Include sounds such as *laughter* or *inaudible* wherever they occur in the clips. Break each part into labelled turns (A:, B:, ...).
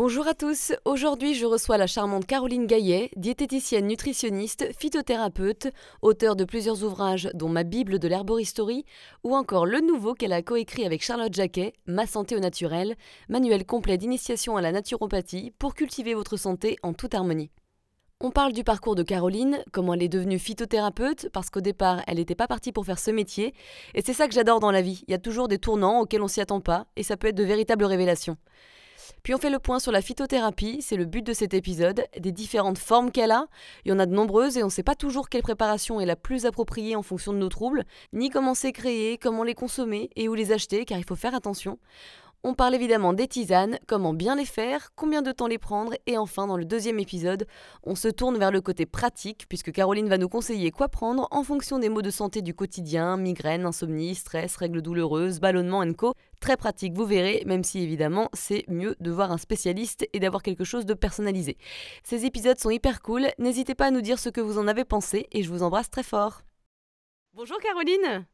A: Bonjour à tous, aujourd'hui je reçois la charmante Caroline Gaillet, diététicienne nutritionniste, phytothérapeute, auteure de plusieurs ouvrages dont Ma Bible de l'herboristerie ou encore le nouveau qu'elle a coécrit avec Charlotte Jacquet, Ma santé au naturel, manuel complet d'initiation à la naturopathie pour cultiver votre santé en toute harmonie. On parle du parcours de Caroline, comment elle est devenue phytothérapeute, parce qu'au départ, elle n'était pas partie pour faire ce métier, et c'est ça que j'adore dans la vie, il y a toujours des tournants auxquels on s'y attend pas, et ça peut être de véritables révélations. Puis on fait le point sur la phytothérapie, c'est le but de cet épisode, des différentes formes qu'elle a. Il y en a de nombreuses et on ne sait pas toujours quelle préparation est la plus appropriée en fonction de nos troubles, ni comment c'est créé, comment les consommer et où les acheter, car il faut faire attention. On parle évidemment des tisanes, comment bien les faire, combien de temps les prendre, et enfin dans le deuxième épisode, on se tourne vers le côté pratique, puisque Caroline va nous conseiller quoi prendre en fonction des maux de santé du quotidien, migraine, insomnie, stress, règles douloureuses, ballonnement co. Très pratique, vous verrez, même si évidemment c'est mieux de voir un spécialiste et d'avoir quelque chose de personnalisé. Ces épisodes sont hyper cool, n'hésitez pas à nous dire ce que vous en avez pensé, et je vous embrasse très fort. Bonjour Caroline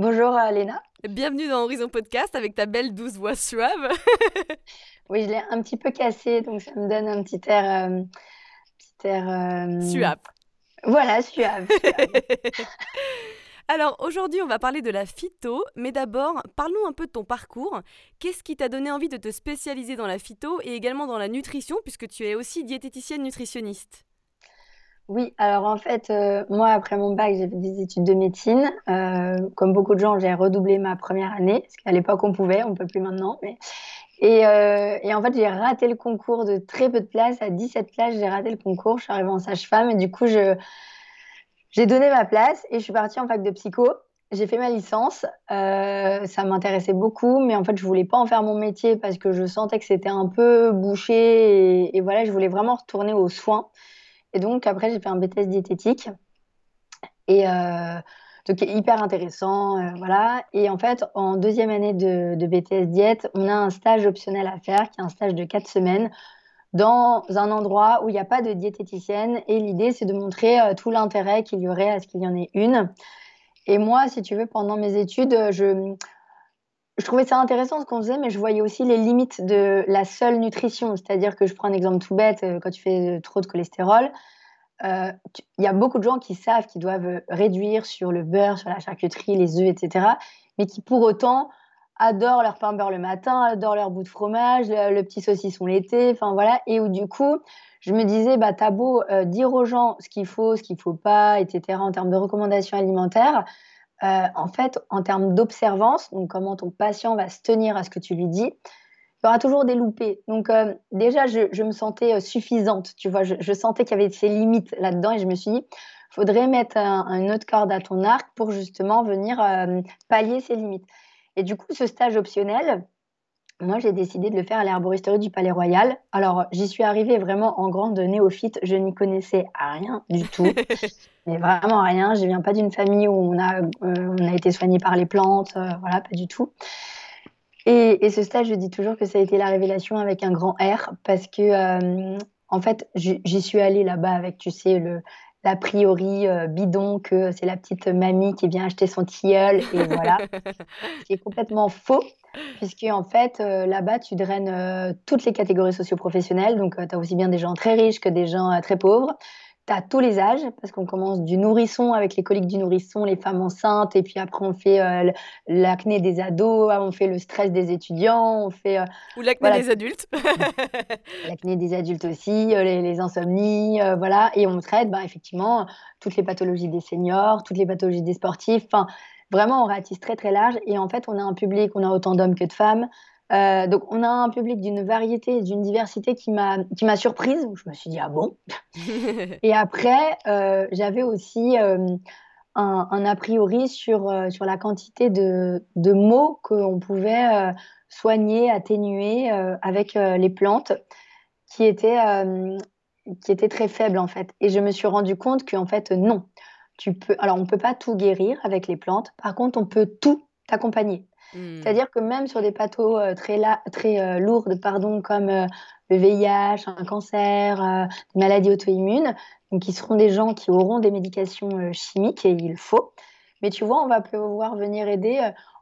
B: Bonjour euh, Léna.
A: Bienvenue dans Horizon Podcast avec ta belle douce voix suave. *laughs*
B: oui, je l'ai un petit peu cassée, donc ça me donne un petit air. Euh,
A: petit air euh, Suave.
B: Voilà, suave. *laughs*
A: Alors aujourd'hui, on va parler de la phyto, mais d'abord, parle-nous un peu de ton parcours. Qu'est-ce qui t'a donné envie de te spécialiser dans la phyto et également dans la nutrition, puisque tu es aussi diététicienne nutritionniste?
B: Oui, alors en fait, euh, moi, après mon bac, j'ai fait des études de médecine. Euh, comme beaucoup de gens, j'ai redoublé ma première année, parce qu'à l'époque, on pouvait, on ne peut plus maintenant. Mais... Et, euh, et en fait, j'ai raté le concours de très peu de places. À 17 places, j'ai raté le concours. Je suis arrivée en sage-femme et du coup, je... j'ai donné ma place et je suis partie en fac de psycho. J'ai fait ma licence, ça m'intéressait beaucoup, mais en fait, je voulais pas en faire mon métier parce que je sentais que c'était un peu bouché et voilà, je voulais vraiment retourner aux soins. Et donc, après, j'ai fait un BTS diététique. Et euh, donc, hyper intéressant. Euh, voilà. Et en fait, en deuxième année de, BTS diète, on a un stage optionnel à faire, qui est un stage de quatre semaines dans un endroit où il n'y a pas de diététicienne. Et l'idée, c'est de montrer euh, tout l'intérêt qu'il y aurait à ce qu'il y en ait une. Et moi, si tu veux, pendant mes études, je, je trouvais ça intéressant ce qu'on faisait, mais je voyais aussi les limites de la seule nutrition. C'est-à-dire que je prends un exemple tout bête, euh, quand tu fais euh, trop de cholestérol, euh, il y a beaucoup de gens qui savent qu'ils doivent réduire sur le beurre, sur la charcuterie, les œufs, etc., mais qui pour autant adorent leur pain beurre le matin, adorent leur bout de fromage, le, petit saucisson l'été, enfin voilà, et où du coup, je me disais, bah, t'as beau dire aux gens ce qu'il faut, ce qu'il faut pas, etc., en termes de recommandations alimentaires, euh, en fait, en termes d'observance, donc comment ton patient va se tenir à ce que tu lui dis, il y aura toujours des loupés. Donc euh, déjà, je, me sentais euh, suffisante, tu vois, je, sentais qu'il y avait ces limites là-dedans et je me suis dit, faudrait mettre un, autre corde à ton arc pour justement venir pallier ces limites. Et du coup, ce stage optionnel, moi, j'ai décidé de le faire à l'herboristerie du Palais Royal. Alors, j'y suis arrivée vraiment en grande néophyte. Je n'y connaissais rien du tout. *laughs* mais vraiment rien. Je ne viens pas d'une famille où on a, euh, on a été soigné par les plantes. Euh, voilà, pas du tout. Et, ce stage, je dis toujours que ça a été la révélation avec un grand R parce que, euh, en fait, j'y suis allée là-bas avec, tu sais, le, l'a priori bidon que c'est la petite mamie qui vient acheter son tilleul et *laughs* voilà. Ce qui est complètement faux puisque en fait, là-bas, tu draines toutes les catégories socio-professionnelles. Donc, tu as aussi bien des gens très riches que des gens très pauvres. As tous les âges, parce qu'on commence du nourrisson avec les coliques du nourrisson, les femmes enceintes, et puis après, on fait l'acné des ados, on fait le stress des étudiants, on fait.
A: Ou l'acné des adultes. *laughs*
B: l'acné des adultes aussi, les, insomnies, voilà. Et on traite, bah, effectivement, toutes les pathologies des seniors, toutes les pathologies des sportifs. Enfin, Vraiment, on ratisse très très large et en fait, on a un public, on a autant d'hommes que de femmes. Euh, donc, on a un public d'une variété, d'une diversité qui m'a surprise. Je me suis dit ah bon? *laughs* et après, euh, j'avais aussi euh, un, a priori sur sur la quantité de, de mots qu'on pouvait soigner, atténuer avec les plantes, qui étaient qui très faibles en fait. Et je me suis rendu compte qu'en fait non tu peux. Alors, on ne peut pas tout guérir avec les plantes. Par contre, on peut tout t'accompagner.
A: Mmh.
B: C'est-à-dire que même sur des pathos euh, très, la- très euh, lourdes, pardon, comme euh, le VIH, un cancer, euh, des maladies auto-immunes, qui seront des gens qui auront des médications chimiques et il faut. Mais tu vois, on va pouvoir venir aider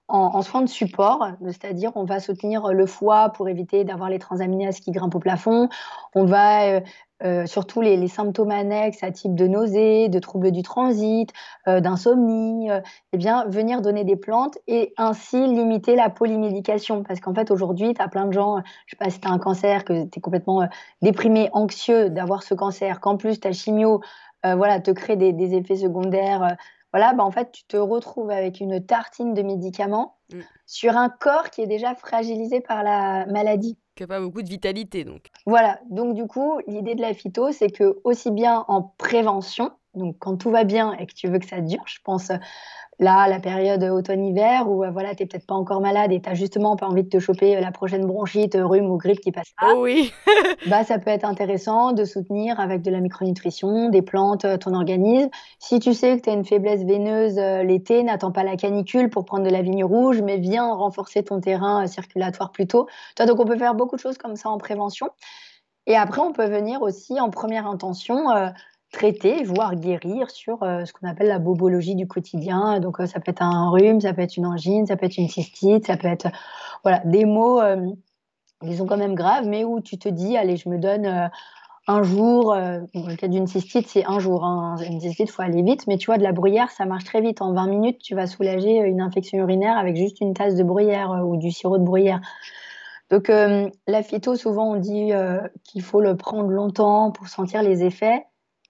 B: en, soins de support, c'est-à-dire on va soutenir le foie pour éviter d'avoir les transaminases qui grimpent au plafond. On va euh, surtout les, les symptômes annexes à type de nausées, de troubles du transit, euh, d'insomnie, euh, eh bien, venir donner des plantes et ainsi limiter la polymédication. Parce qu'en fait, aujourd'hui, tu as plein de gens, je sais pas si tu as un cancer, que tu es complètement déprimé, anxieux d'avoir ce cancer, qu'en plus ta chimio voilà, te crée des, des effets secondaires. voilà, bah, en fait, tu te retrouves avec une tartine de médicaments
A: Mm.
B: sur un corps qui est déjà fragilisé par la maladie.
A: Qui a pas beaucoup de vitalité, donc.
B: Voilà, donc du coup, l'idée de la phyto, c'est que aussi bien en prévention, donc quand tout va bien et que tu veux que ça dure, je pense euh, là, la période automne-hiver où euh, voilà, tu n'es peut-être pas encore malade et tu as justement pas envie de te choper euh, la prochaine bronchite, rhume ou grippe qui passe pas,
A: Oh oui *laughs*
B: bah, ça peut être intéressant de soutenir avec de la micronutrition, des plantes, ton organisme. Si tu sais que tu as une faiblesse veineuse l'été, n'attends pas la canicule pour prendre de la vigne rouge, mais viens renforcer ton terrain circulatoire plus tôt. Donc on peut faire beaucoup de choses comme ça en prévention. Et après, on peut venir aussi en première intention euh, traiter, voire guérir sur euh, ce qu'on appelle la bobologie du quotidien. Donc euh, ça peut être un rhume, ça peut être une angine, ça peut être une cystite, ça peut être voilà, des mots, euh, disons quand même graves, mais où tu te dis, allez, je me donne un jour, dans le cas d'une cystite, c'est un jour. hein. Une cystite, il faut aller vite, mais tu vois, de la bruyère, ça marche très vite. En 20 minutes, tu vas soulager une infection urinaire avec juste une tasse de bruyère ou du sirop de bruyère. Donc, la phyto, souvent, on dit qu'il faut le prendre longtemps pour sentir les effets.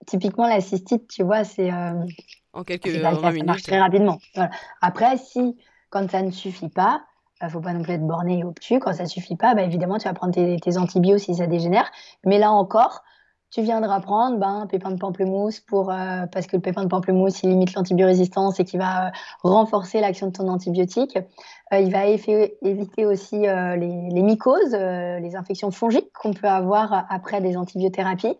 B: Typiquement, la cystite, tu vois, c'est euh,
A: En quelques 20
B: ça marche très rapidement. Voilà. Après, si, quand ça ne suffit pas, il faut pas non plus être borné et obtus. Quand ça suffit pas, bah, évidemment, tu vas prendre tes, tes antibiotiques si ça dégénère. Mais là encore, tu viendras prendre ben, un pépin de pamplemousse pour, euh, parce que le pépin de pamplemousse, il limite l'antibiorésistance et qui va euh, renforcer l'action de ton antibiotique. Euh, il va éviter aussi euh, les, les mycoses, euh, les infections fongiques qu'on peut avoir après des antibiothérapies.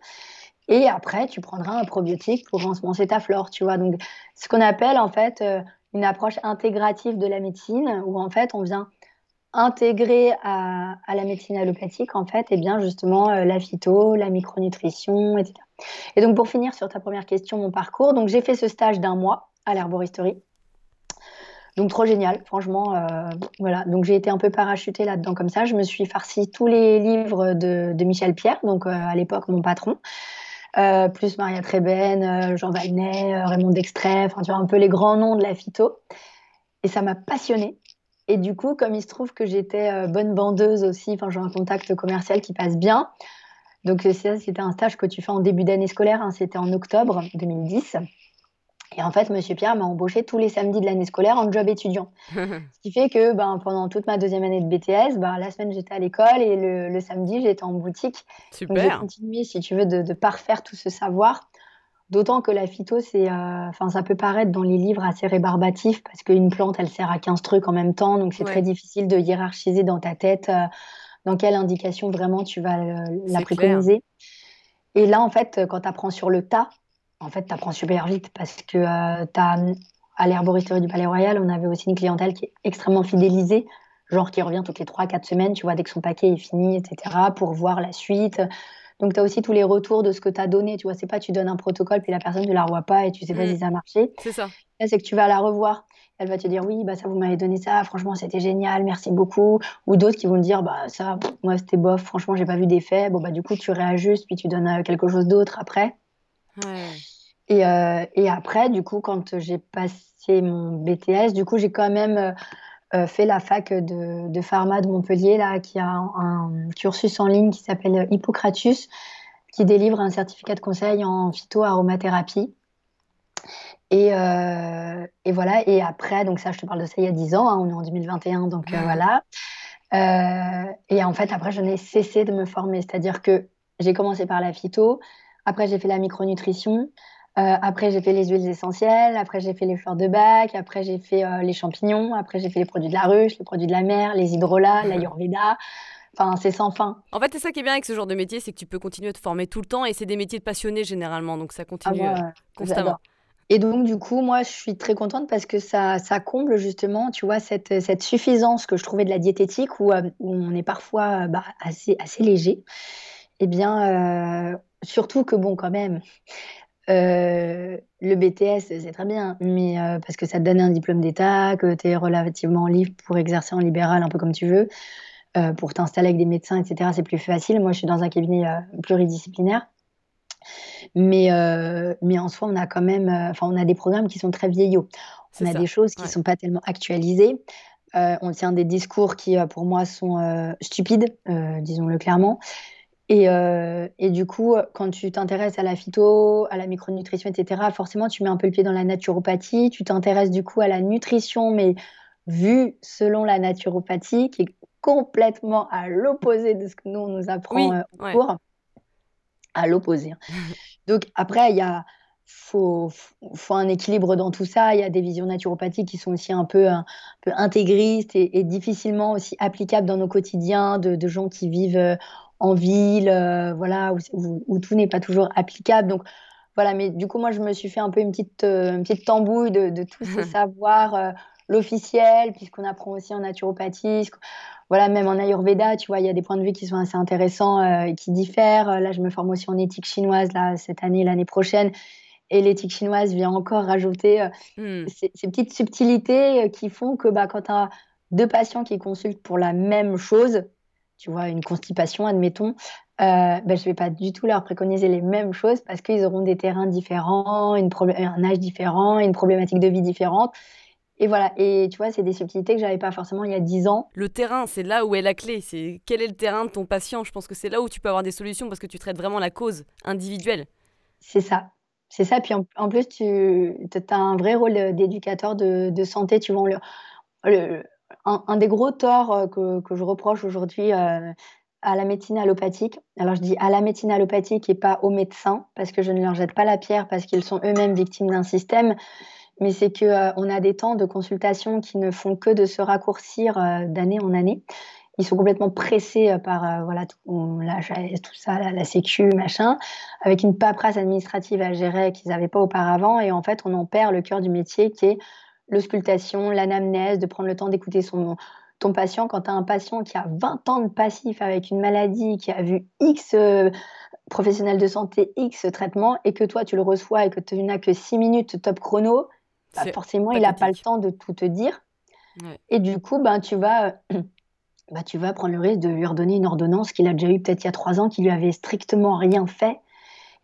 B: Et après, tu prendras un probiotique pour ensemencer ta flore, tu vois. Donc, ce qu'on appelle en fait euh, une approche intégrative de la médecine, où en fait, on vient intégrer à, la médecine allopathique, en fait, et bien justement euh, la phyto, la micronutrition, etc. Et donc, pour finir sur ta première question, mon parcours, donc j'ai fait ce stage d'un mois à l'herboristerie. Donc trop génial, franchement, euh, voilà. Donc j'ai été un peu parachutée là-dedans comme ça. Je me suis farci tous les livres de, Michel Pierre, donc à l'époque mon patron, euh, plus Maria Treben, euh, Jean Valnet, euh, Raymond Dextrait, enfin tu vois un peu les grands noms de la phyto. Et ça m'a passionnée. Et du coup, comme il se trouve que j'étais bonne bandeuse aussi, enfin j'ai un contact commercial qui passe bien. Donc c'était un stage que tu fais en début d'année scolaire, hein, c'était en octobre 2010. Et en fait, Monsieur Pierre m'a embauché tous les samedis de l'année scolaire en job étudiant. *laughs* Ce qui fait que ben, pendant toute ma deuxième année de BTS, ben, la semaine j'étais à l'école et le, le samedi j'étais en boutique. Donc j'ai
A: Super.
B: continué, si tu veux, de, de parfaire tout ce savoir. D'autant que la phyto, c'est, euh, ça peut paraître dans les livres assez rébarbatif parce qu'une plante, elle sert à 15 trucs en même temps. Donc c'est
A: Ouais.
B: très difficile de hiérarchiser dans ta tête euh, dans quelle indication vraiment tu vas euh, la préconiser. Et là, en fait, quand tu apprends sur le tas, en fait, tu apprends super vite parce que euh, t'as, à l'herboristerie du Palais Royal, on avait aussi une clientèle qui est extrêmement fidélisée, genre qui revient toutes les 3-4 semaines, tu vois, dès que son paquet est fini, etc., pour voir la suite. Donc, tu as aussi tous les retours de ce que tu as donné. Tu vois, c'est pas tu donnes un protocole, puis la personne ne la revoit pas et tu sais pas
A: Mm.
B: si ça a marché.
A: C'est ça.
B: Là, c'est que tu vas la revoir. Elle va te dire oui, bah ça vous m'avez donné ça, franchement c'était génial, merci beaucoup. Ou d'autres qui vont te dire bah ça, moi c'était bof, franchement j'ai pas vu d'effet. Bon bah du coup tu réajustes puis tu donnes euh, quelque chose d'autre après.
A: Ouais.
B: Et, euh, et après du coup quand j'ai passé mon BTS, du coup j'ai quand même euh, euh, fait la fac de, de pharma de Montpellier là qui a un, un cursus en ligne qui s'appelle Hippocratus qui délivre un certificat de conseil en phytoaromathérapie. Et, euh, et voilà, et après, donc ça, je te parle de ça il y a 10 ans, hein, on est en 2021, donc voilà. Et en fait, après, je n'ai cessé de me former, c'est-à-dire que j'ai commencé par la phyto, après, j'ai fait la micronutrition, euh, après, j'ai fait les huiles essentielles, après, j'ai fait les fleurs de bac, après, j'ai fait euh, les champignons, après, j'ai fait les produits de la ruche, les produits de la mer, les hydrolats, l'ayurveda. Enfin, c'est sans fin.
A: En fait, c'est ça qui est bien avec ce genre de métier, c'est que tu peux continuer à te former tout le temps et c'est des métiers de passionnés généralement, donc ça
B: Ah,
A: continue euh, constamment.
B: Et donc, du coup, moi, je suis très contente parce que ça, ça comble justement, tu vois, cette, cette suffisance que je trouvais de la diététique où, où on est parfois bah, assez, assez léger. Eh bien, euh, surtout que, bon, quand même, euh, le BTS, c'est très bien, mais parce que ça te donne un diplôme d'État, que tu es relativement libre pour exercer en libéral un peu comme tu veux, pour t'installer avec des médecins, etc., c'est plus facile. Moi, je suis dans un cabinet pluridisciplinaire. Mais, euh, mais en soi, on a quand même, euh, enfin, on a des programmes qui sont très vieillots. On a des choses qui ne sont pas tellement actualisées. Euh, on tient des discours qui, pour moi, sont stupides, disons-le clairement. Et, et, du coup, quand tu t'intéresses à la phyto, à la micronutrition, etc., forcément, tu mets un peu le pied dans la naturopathie. Tu t'intéresses du coup à la nutrition, mais vue selon la naturopathie, qui est complètement à l'opposé de ce que nous, on nous apprend au cours à l'opposé. Hein. *laughs* Donc après, il y a faut, faut un équilibre dans tout ça. Il y a des visions naturopathiques qui sont aussi un peu, un peu intégristes et, difficilement aussi applicables dans nos quotidiens de, de gens qui vivent euh, en ville, euh, voilà, où, où, tout n'est pas toujours applicable. Donc voilà, mais du coup, moi, je me suis fait un peu une petite, euh, une petite tambouille de, de tous ces *laughs* savoirs, l'officiel, puisqu'on apprend aussi en naturopathie voilà, même en Ayurveda, tu vois, il y a des points de vue qui sont assez intéressants euh, et qui diffèrent. Là, je me forme aussi en éthique chinoise là, cette année, l'année prochaine. Et l'éthique chinoise vient encore rajouter euh, hmm. ces, petites subtilités euh, qui font que bah, quand tu as deux patients qui consultent pour la même chose, tu vois, une constipation, admettons, bah, je ne vais pas du tout leur préconiser les mêmes choses parce qu'ils auront des terrains différents, une un âge différent, une problématique de vie différente. Et voilà, et tu vois, c'est des subtilités que j'avais pas forcément il y a 10 ans.
A: Le terrain, c'est là où est la clé. C'est quel est le terrain de ton patient Je pense que c'est là où tu peux avoir des solutions parce que tu traites vraiment la cause individuelle.
B: C'est ça. C'est ça. Puis en, plus, tu as un vrai rôle d'éducateur de, de, santé. Tu vois, le, un, des gros torts euh, que, je reproche aujourd'hui euh, à la médecine allopathique, alors je dis à la médecine allopathique et pas aux médecins, parce que je ne leur jette pas la pierre, parce qu'ils sont eux-mêmes victimes d'un système mais c'est que euh, on a des temps de consultation qui ne font que de se raccourcir d'année en année. Ils sont complètement pressés par voilà tout, tout ça, la, sécu, machin, avec une paperasse administrative à gérer qu'ils n'avaient pas auparavant. Et en fait, on en perd le cœur du métier qui est l'auscultation, l'anamnèse, de prendre le temps d'écouter son, ton patient. Quand tu as un patient qui a 20 ans de passif avec une maladie, qui a vu X professionnels de santé, X traitements, et que toi, tu le reçois et que tu n'as que 6 minutes top chrono, bah, forcément, il n'a pas le temps de tout te dire. Et du coup, ben, tu, vas, *clears throat* bah, tu vas prendre le risque de lui redonner une ordonnance qu'il a déjà eue peut-être il y a trois ans, qui lui avait strictement rien fait.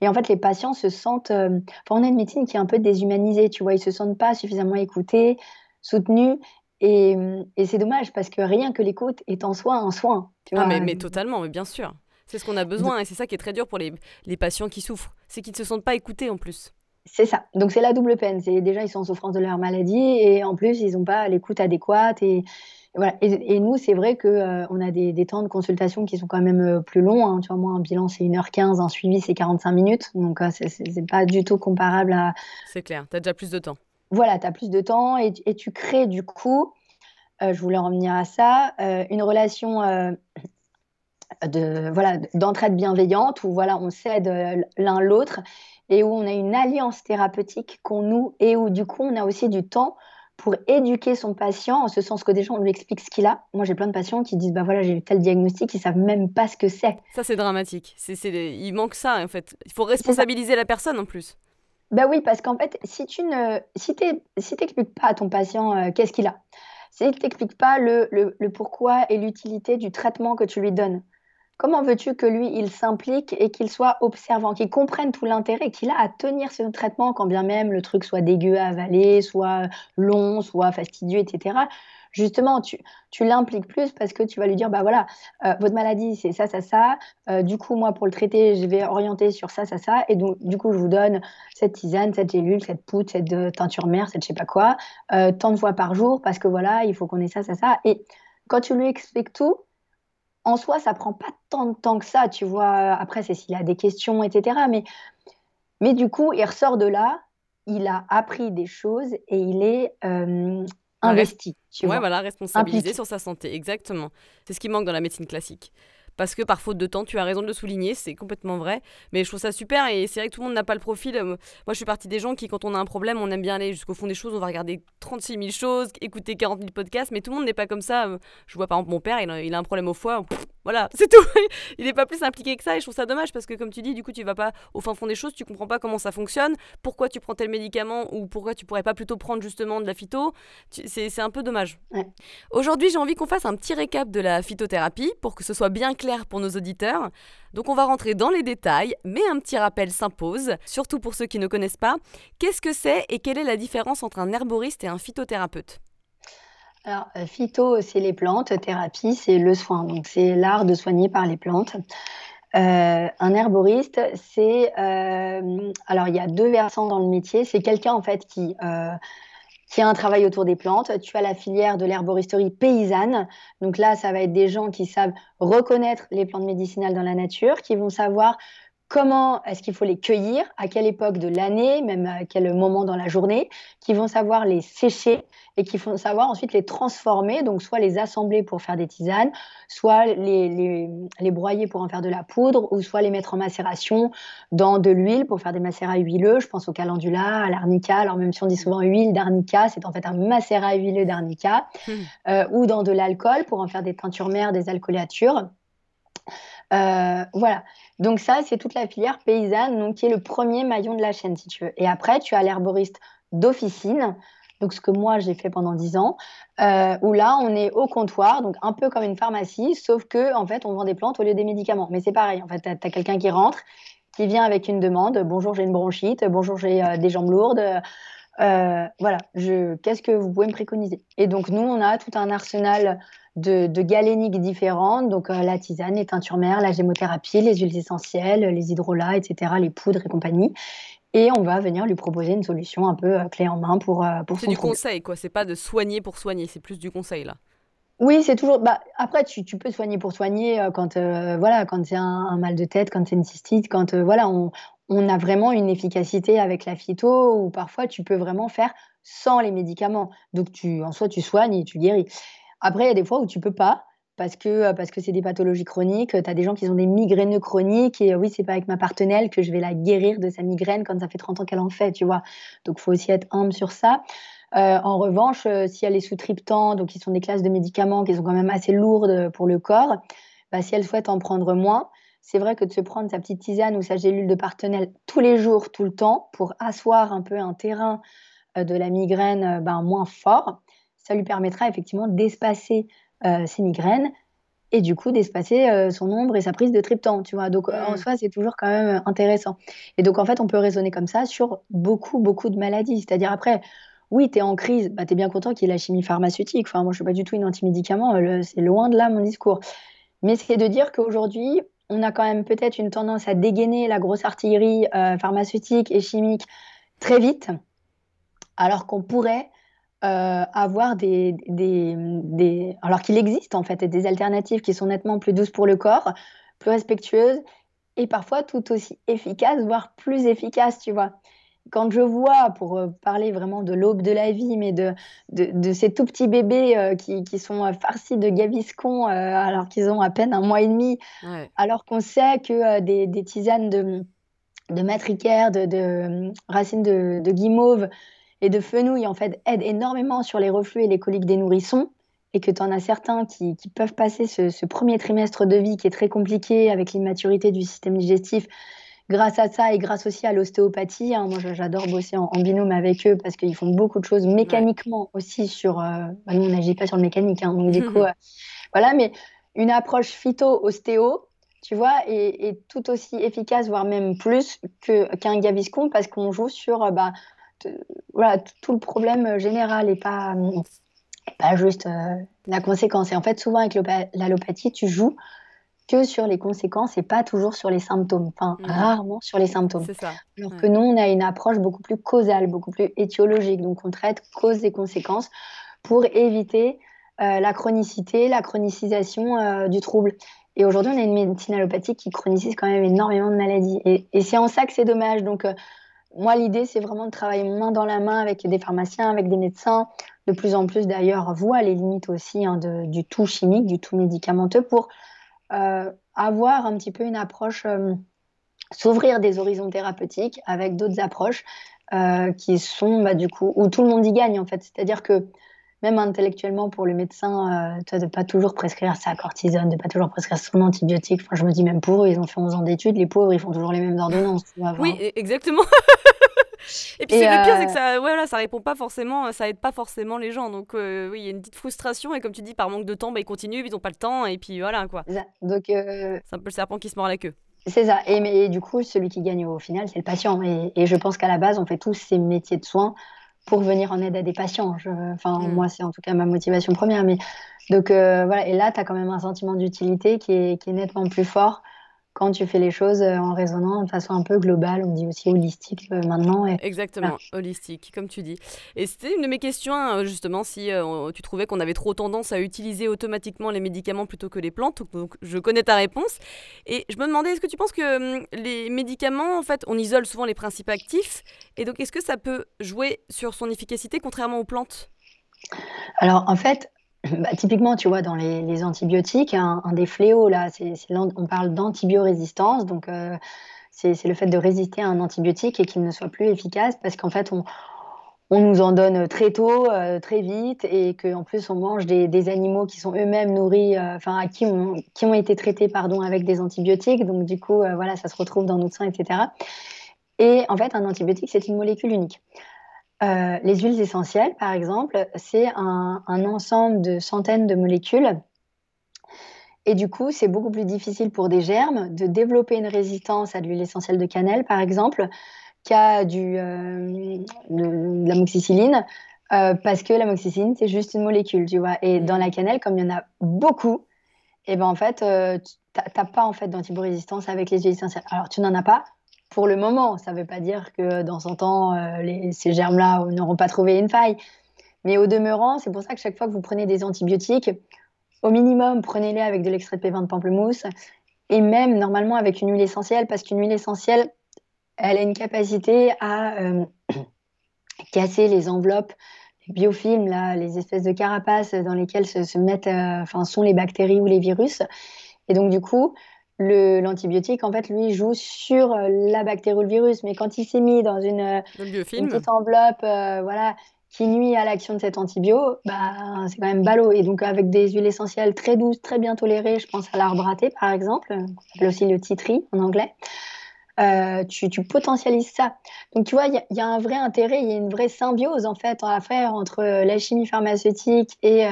B: Et en fait, les patients se sentent. Euh, enfin, on a une médecine qui est un peu déshumanisée, tu vois. Ils se sentent pas suffisamment écoutés, soutenus. Et, et c'est dommage parce que rien que l'écoute est en soi un soin.
A: Tu ah, mais, mais totalement, mais bien sûr. C'est ce qu'on a besoin et c'est ça qui est très dur pour les, les patients qui souffrent. C'est qu'ils ne se sentent pas écoutés en plus.
B: C'est ça. Donc c'est la double peine. C'est déjà ils sont en souffrance de leur maladie et en plus ils n'ont pas l'écoute adéquate et, voilà. Et, nous c'est vrai que euh, on a des, temps de consultation qui sont quand même euh, plus longs. Hein. Tu vois moi un bilan c'est 1h15, un suivi c'est 45 minutes. Donc euh, c'est pas du tout comparable à.
A: C'est clair. Tu as déjà plus de temps.
B: Voilà, tu as plus de temps et, tu crées du coup. je voulais en revenir à ça, une relation de voilà d'entraide bienveillante où voilà on s'aide l'un l'autre et où on a une alliance thérapeutique qu'on noue et où du coup on a aussi du temps pour éduquer son patient en ce sens que déjà on lui explique ce qu'il a. Moi j'ai plein de patients qui disent bah voilà j'ai eu tel diagnostic, ils savent même pas ce que c'est.
A: Ça c'est dramatique. C'est, il manque ça en fait. Il faut responsabiliser la personne en plus.
B: Bah oui parce qu'en fait si tu ne si si t'expliques pas à ton patient euh, qu'est-ce qu'il a, si tu t'expliques pas le, le, le pourquoi et l'utilité du traitement que tu lui donnes, Comment veux-tu que lui, il s'implique et qu'il soit observant, qu'il comprenne tout l'intérêt qu'il a à tenir ce traitement, quand bien même le truc soit dégueu à avaler, soit long, soit fastidieux, etc. Justement, tu, tu l'impliques plus parce que tu vas lui dire, bah voilà, euh, votre maladie, c'est ça, ça, ça. Euh, du coup, moi, pour le traiter, je vais orienter sur ça, ça, ça. Et donc, du coup, je vous donne cette tisane, cette gélule, cette poudre, cette euh, teinture mère, cette je sais pas quoi, tant de fois par jour parce que voilà, il faut qu'on ait ça, ça, ça. Et quand tu lui expliques tout, en soi, ça prend pas tant de temps que ça, tu vois. Après, c'est s'il a des questions, etc. Mais, mais du coup, il ressort de là, il a appris des choses et il est euh, investi.
A: Tu voilà, responsabilisé sur sa santé, exactement. C'est ce qui manque dans la médecine classique. Parce que par faute de temps, tu as raison de le souligner, c'est complètement vrai. Mais je trouve ça super et c'est vrai que tout le monde n'a pas le profil. Moi, je suis partie des gens qui, quand on a un problème, on aime bien aller jusqu'au fond des choses, on va regarder 36 000 choses, écouter 40 000 podcasts, mais tout le monde n'est pas comme ça. Je vois par exemple mon père, il a, un problème au foie, voilà, *laughs* c'est tout. il n'est pas plus impliqué que ça et je trouve ça dommage parce que, comme tu dis, du coup, tu vas pas au fin fond des choses, tu comprends pas comment ça fonctionne, pourquoi tu prends tel médicament ou pourquoi tu pourrais pas plutôt prendre justement de la phyto. C'est un peu dommage. Aujourd'hui, j'ai envie qu'on fasse un petit récap de la phytothérapie pour que ce soit bien clair pour nos auditeurs. Donc on va rentrer dans les détails, mais un petit rappel s'impose, surtout pour ceux qui ne connaissent pas. Qu'est-ce que c'est et quelle est la différence entre un herboriste et un phytothérapeute?
B: Alors, euh, phyto, c'est les plantes, thérapie, c'est le soin. Donc, c'est l'art de soigner par les plantes. Euh, un herboriste, c'est. Euh, alors, il y a deux versants dans le métier. C'est quelqu'un, en fait, qui qui a un travail autour des plantes. Tu as la filière de l'herboristerie paysanne. Donc là, ça va être des gens qui savent reconnaître les plantes médicinales dans la nature, qui vont savoir comment est-ce qu'il faut les cueillir, à quelle époque de l'année, même à quel moment dans la journée, qui vont savoir les sécher et qui vont savoir ensuite les transformer, donc soit les assembler pour faire des tisanes, soit les, les, broyer pour en faire de la poudre, ou soit les mettre en macération dans de l'huile pour faire des macérats huileux. Je pense au calendula, à l'arnica. Alors même si on dit souvent huile d'arnica, c'est en fait un macérat huileux d'arnica, mmh. euh, ou dans de l'alcool pour en faire des teintures mères, des alcoolatures. Euh, voilà. Donc ça, c'est toute la filière paysanne, donc qui est le premier maillon de la chaîne, si tu veux. Et après, tu as l'herboriste d'officine, donc ce que moi j'ai fait pendant 10 ans, euh, où là on est au comptoir, donc un peu comme une pharmacie, sauf que en fait on vend des plantes au lieu des médicaments. Mais c'est pareil, en fait, tu as, quelqu'un qui rentre, qui vient avec une demande, bonjour j'ai une bronchite, bonjour j'ai euh, des jambes lourdes, voilà, qu'est-ce que vous pouvez me préconiser? Et donc nous on a tout un arsenal de, de galéniques différentes, donc la tisane, les teintures mères, la gémothérapie, les huiles essentielles, les hydrolats, etc., les poudres et compagnie et on va venir lui proposer une solution un peu euh, clé en main pour, euh, pour
A: C'est du conseil, quoi. C'est pas de soigner pour soigner, c'est plus du conseil, là.
B: Oui, c'est toujours. Bah, après, tu, tu, peux soigner pour soigner euh, quand voilà, quand c'est un, mal de tête, quand c'est une cystite, quand voilà, on, on, a vraiment une efficacité avec la phyto, ou parfois tu peux vraiment faire sans les médicaments. Donc, tu, en soi, tu soignes et tu guéris. Après, il y a des fois où tu peux pas parce que euh, parce que c'est des pathologies chroniques. Tu as des gens qui ont des migraines chroniques et oui, c'est pas avec ma partenaire que je vais la guérir de sa migraine quand ça fait 30 ans qu'elle en fait, tu vois. Donc faut aussi être humble sur ça. Euh, en revanche, euh, si elle est sous triptan, donc qui sont des classes de médicaments qui sont quand même assez lourdes pour le corps, bah, si elle souhaite en prendre moins, c'est vrai que de se prendre sa petite tisane ou sa gélule de partenaire tous les jours, tout le temps, pour asseoir un peu un terrain de la migraine ben, moins fort, ça lui permettra effectivement d'espacer euh, ses migraines et du coup d'espacer euh, son ombre et sa prise de triptan, tu vois. Donc en soi, c'est toujours quand même euh, intéressant. Et donc en fait, on peut raisonner comme ça sur beaucoup, beaucoup de maladies. C'est-à-dire après, oui, tu es en crise, bah, tu es bien content qu'il y ait la chimie pharmaceutique. Enfin, moi, je suis pas du tout une anti-médicament, c'est loin de là mon discours. Mais c'est de dire qu'aujourd'hui, on a quand même peut-être une tendance à dégainer la grosse artillerie pharmaceutique et chimique très vite, alors qu'on pourrait euh, avoir des, des, des... alors qu'il existe en fait des alternatives qui sont nettement plus douces pour le corps, plus respectueuses et parfois tout aussi efficaces, voire plus efficaces, tu vois. Quand je vois, pour euh, parler vraiment de l'aube de la vie, mais de, de, de ces tout petits bébés euh, qui, qui, sont farcis de gaviscon alors qu'ils ont à peine un mois et demi, alors qu'on sait que des, des, tisanes de, de matricaire, de, de racines de, de guimauve, et de fenouil en fait aide énormément sur les reflux et les coliques des nourrissons et que tu en as certains qui, peuvent passer ce, premier trimestre de vie qui est très compliqué avec l'immaturité du système digestif grâce à ça et grâce aussi à l'ostéopathie. Hein. moi, j'adore bosser en, binôme avec eux parce qu'ils font beaucoup de choses mécaniquement aussi sur. Euh, bah, nous, on n'agit pas sur le mécanique, hein, donc du coup, *laughs* euh, voilà, mais une approche phyto-ostéo, tu vois, est, tout aussi efficace, voire même plus qu'un gaviscon parce qu'on joue sur. Euh, bah, voilà, tout le problème général et pas, pas juste euh, la conséquence. Et en fait, souvent avec l'allopathie, tu joues que sur les conséquences et pas toujours sur les symptômes. Enfin, mmh. rarement sur les symptômes.
A: Ça.
B: Alors que nous, on a une approche beaucoup plus causale, beaucoup plus étiologique. Donc, on traite causes et conséquences pour éviter euh, la chronicité, la chronicisation euh, du trouble. Et aujourd'hui, on a une médecine allopathique qui chronicise quand même énormément de maladies. Et, et c'est en ça que c'est dommage. Donc, moi, l'idée, c'est vraiment de travailler main dans la main avec des pharmaciens, avec des médecins, de plus en plus d'ailleurs voient les limites aussi hein, du tout chimique, du tout médicamenteux pour euh, avoir un petit peu une approche, s'ouvrir des horizons thérapeutiques avec d'autres approches qui sont bah, du coup où tout le monde y gagne en fait. C'est-à-dire que même intellectuellement pour le médecin, euh, de pas toujours prescrire sa cortisone, de pas toujours prescrire son antibiotique. Enfin, je me dis même pour eux, ils ont fait 11 ans d'études, les pauvres, ils font toujours les mêmes ordonnances.
A: oui, e-, exactement. *laughs* Et puis le pire, c'est que euh, ça, ouais, ça répond pas forcément, ça aide pas forcément les gens. Donc euh, oui, il y a une petite frustration et comme tu dis, par manque de temps, bah, ils continuent, ils n'ont pas le temps et puis voilà quoi.
B: Donc
A: euh, c'est un peu le serpent qui se mord la queue.
B: C'est ça. Et, mais, du coup, celui qui gagne au final, c'est le patient. Et, et je pense qu'à la base, on fait tous ces métiers de soins pour venir en aide à des patients. enfin, mm. moi, c'est en tout cas ma motivation première. Mais donc euh, voilà. Et là, tu as quand même un sentiment d'utilité qui est, qui est, nettement plus fort quand tu fais les choses euh, en raisonnant de façon un peu globale, on dit aussi holistique euh, maintenant.
A: Exactement, holistique, comme tu dis. Et c'était une de mes questions, hein, justement, si euh, tu trouvais qu'on avait trop tendance à utiliser automatiquement les médicaments plutôt que les plantes. Donc, je connais ta réponse. Et je me demandais, est-ce que tu penses que hum, les médicaments, en fait, on isole souvent les principes actifs. Et donc, est-ce que ça peut jouer sur son efficacité contrairement aux plantes?
B: Alors en fait, bah, typiquement, tu vois, dans les, antibiotiques, un, des fléaux, là, c'est, on parle d'antibiorésistance. Donc, euh, c'est, le fait de résister à un antibiotique et qu'il ne soit plus efficace parce qu'en fait, on, on, nous en donne très tôt, euh, très vite et qu'en plus, on mange des, animaux qui sont eux-mêmes nourris, euh, enfin, à qui, on, qui ont été traités pardon, avec des antibiotiques. Donc, du coup, voilà, ça se retrouve dans notre sang, etc. Et en fait, un antibiotique, c'est une molécule unique. Euh, les huiles essentielles, par exemple, c'est un, ensemble de centaines de molécules. Et du coup, c'est beaucoup plus difficile pour des germes de développer une résistance à l'huile essentielle de cannelle, par exemple, qu'à du, euh, de, l'amoxicilline, euh, parce que l'amoxicilline, c'est juste une molécule, tu vois. Et dans la cannelle, comme il y en a beaucoup, et eh ben en fait, tu n'as pas en fait d'antiborésistance avec les huiles essentielles. Alors, tu n'en as pas, pour le moment. Ça ne veut pas dire que dans 100 ans, euh, ces germes-là n'auront pas trouvé une faille. Mais au demeurant, c'est pour ça que chaque fois que vous prenez des antibiotiques, au minimum, prenez-les avec de l'extrait de P20 de pamplemousse et même normalement avec une huile essentielle, parce qu'une huile essentielle, elle a une capacité à euh, *clears throat* casser les enveloppes, les biofilms, là, les espèces de carapaces dans lesquelles se, mettent, euh, sont les bactéries ou les virus. Et donc, du coup, l'antibiotique, en fait, lui, joue sur euh, la bactérie ou le virus. Mais quand il s'est mis dans une, euh, petite enveloppe euh, voilà, qui nuit à l'action de cet antibio, bah, c'est quand même ballot. Et donc, avec des huiles essentielles très douces, très bien tolérées, je pense à l'arbre raté, par exemple, on appelle aussi le titri en anglais, tu, potentialises ça. Donc, tu vois, il y, a un vrai intérêt, il y a une vraie symbiose, en fait, à faire entre la chimie pharmaceutique et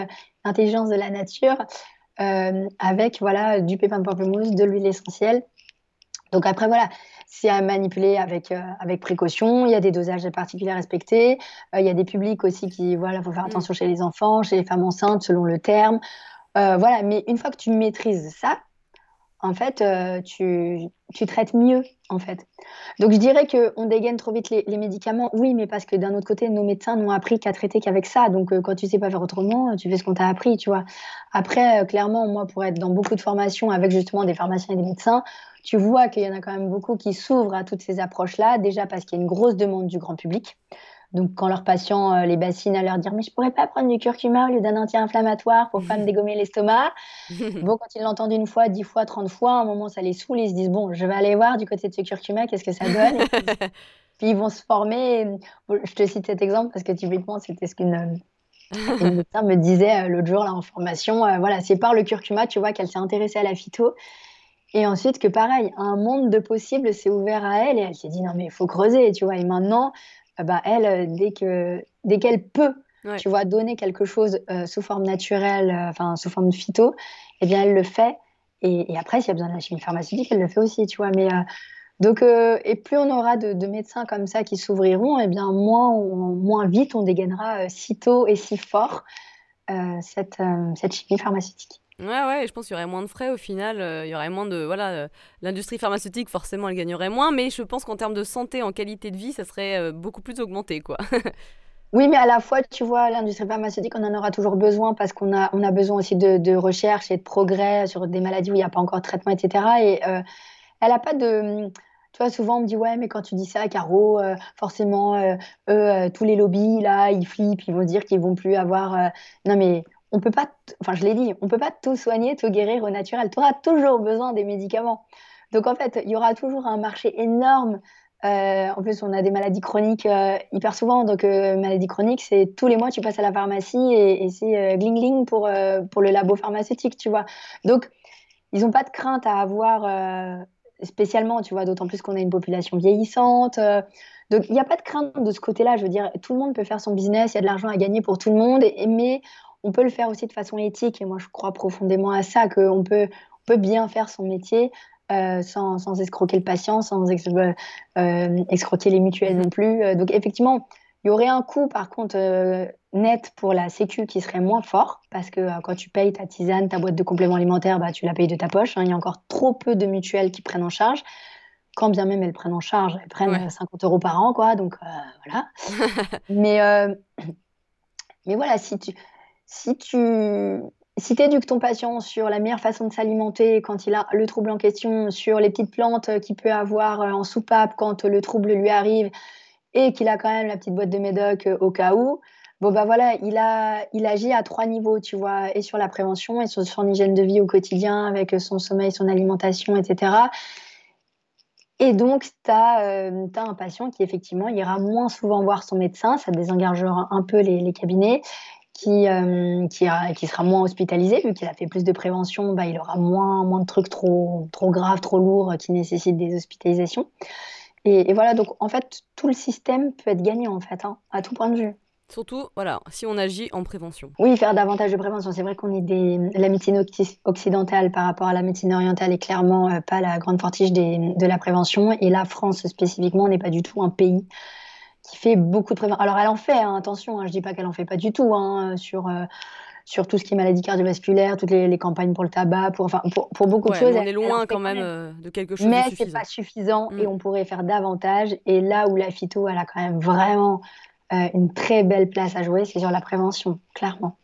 B: l'intelligence de la nature. Euh, avec voilà, du pépin de pamplemousse, de l'huile essentielle. Donc après, voilà, c'est à manipuler avec, euh, avec précaution. Il y a des dosages particuliers à respecter. Euh, il y a des publics aussi qui, voilà, faut faire mm. attention chez les enfants, chez les femmes enceintes, selon le terme. voilà, mais une fois que tu maîtrises ça, en fait, euh, tu, traites mieux, en fait. Donc, je dirais qu'on dégaine trop vite les, médicaments. Oui, mais parce que d'un autre côté, nos médecins n'ont appris qu'à traiter qu'avec ça. Donc, euh, quand tu sais pas faire autrement, tu fais ce qu'on t'a appris, tu vois. Après, euh, clairement, moi, pour être dans beaucoup de formations avec justement des pharmaciens et des médecins, tu vois qu'il y en a quand même beaucoup qui s'ouvrent à toutes ces approches-là. Déjà parce qu'il y a une grosse demande du grand public. Donc, quand leurs patients euh, les bassinent à leur dire Mais je pourrais pas prendre du curcuma au lieu d'un anti-inflammatoire pour pas me dégommer l'estomac. *laughs* bon, quand ils l'entendent une fois, dix fois, trente fois, à un moment, ça les saoule. Ils se disent Bon, je vais aller voir du côté de ce curcuma, qu'est-ce que ça donne? *laughs* Puis, ils vont se former. Je te cite cet exemple parce que typiquement, c'était ce qu'une. médecin me disait euh, l'autre jour là, en formation, euh, voilà, c'est par le curcuma, tu vois, qu'elle s'est intéressée à la phyto. Et ensuite que pareil, un monde de possibles s'est ouvert à elle et elle s'est dit non mais il faut creuser, tu vois. Et maintenant, bah, elle, euh, dès que dès qu'elle peut, tu vois, donner quelque chose euh, sous forme naturelle, euh, enfin sous forme de phyto, eh bien, elle le fait. Et, après, s'il y a besoin de la chimie pharmaceutique, elle le fait aussi, tu vois. Mais donc, et plus on aura de, médecins comme ça qui s'ouvriront, eh bien, moins, moins vite on dégainera si tôt et si fort cette, cette chimie pharmaceutique.
A: Ouais, ouais, je pense qu'il y aurait moins de frais au final. Euh, il y aurait moins de. Voilà, euh, l'industrie pharmaceutique, forcément, elle gagnerait moins. Mais je pense qu'en termes de santé, en qualité de vie, ça serait euh, beaucoup plus augmenté, quoi. *laughs*
B: oui, mais à la fois, tu vois, l'industrie pharmaceutique, on en aura toujours besoin parce qu'on a, on a besoin aussi de, de, recherche et de progrès sur des maladies où il n'y a pas encore de traitement, etc. Et elle n'a pas de. Tu vois, souvent on me dit ouais, mais quand tu dis ça, Caro, forcément, eux, tous les lobbies là, ils flippent, ils vont dire qu'ils vont plus avoir. Non, mais on peut pas, enfin je l'ai dit, on peut pas tout soigner, tout guérir au naturel. Tu auras toujours besoin des médicaments. Donc en fait, il y aura toujours un marché énorme. Euh, en plus, on a des maladies chroniques euh, hyper souvent. Donc, euh, maladie chronique, c'est tous les mois, tu passes à la pharmacie et, c'est gling gling pour, pour le labo pharmaceutique, tu vois. Donc, ils n'ont pas de crainte à avoir spécialement, tu vois, d'autant plus qu'on a une population vieillissante. donc, il n'y a pas de crainte de ce côté-là. Je veux dire, tout le monde peut faire son business, il y a de l'argent à gagner pour tout le monde, mais on peut le faire aussi de façon éthique. Et moi, je crois profondément à ça, qu'on peut, on peut bien faire son métier euh, sans, sans, escroquer le patient, sans euh, euh, escroquer les mutuelles non plus. Donc, effectivement, il y aurait un coût, par contre, net pour la Sécu qui serait moins fort, parce que quand tu payes ta tisane, ta boîte de compléments alimentaires, bah, tu la payes de ta poche. Hein. Il y a encore trop peu de mutuelles qui prennent en charge. Quand bien même elles prennent en charge, elles prennent 50 euros par an, quoi. Donc, voilà. *laughs* mais, mais voilà, si tu si tu si éduques ton patient sur la meilleure façon de s'alimenter quand il a le trouble en question, sur les petites plantes qu'il peut avoir euh, en soupape quand le trouble lui arrive, et qu'il a quand même la petite boîte de médoc euh, au cas où, bon bah voilà, il, a, il agit à trois niveaux, tu vois, et sur la prévention, et sur son hygiène de vie au quotidien, avec son sommeil, son alimentation, etc. Et donc, tu as, euh, un patient qui, effectivement, ira moins souvent voir son médecin, ça désengagera un peu les, les cabinets, qui, euh, qui, a, qui, sera moins hospitalisé, vu qu'il a fait plus de prévention, bah, il aura moins, moins de trucs trop, trop graves, trop lourds qui nécessitent des hospitalisations. Et, voilà, donc en fait, tout le système peut être gagnant, en fait, hein, à tout point de vue.
A: Surtout, voilà, si on agit en prévention.
B: Oui, faire davantage de prévention. C'est vrai qu'on est des... La médecine occidentale par rapport à la médecine orientale est clairement euh, pas la grande fortige des... de la prévention. Et la France spécifiquement n'est pas du tout un pays qui fait beaucoup de prévention. Alors elle en fait, hein, attention, hein, je dis pas qu'elle en fait pas du tout hein, sur euh, sur tout ce qui est maladie cardiovasculaire, toutes les, campagnes pour le tabac, pour enfin pour, pour beaucoup de choses.
A: On est loin quand même, euh, de quelque chose
B: mais c'est pas suffisant et mm. on pourrait faire davantage. Et là où la phyto, elle a quand même vraiment euh, une très belle place à jouer, c'est sur la prévention, clairement.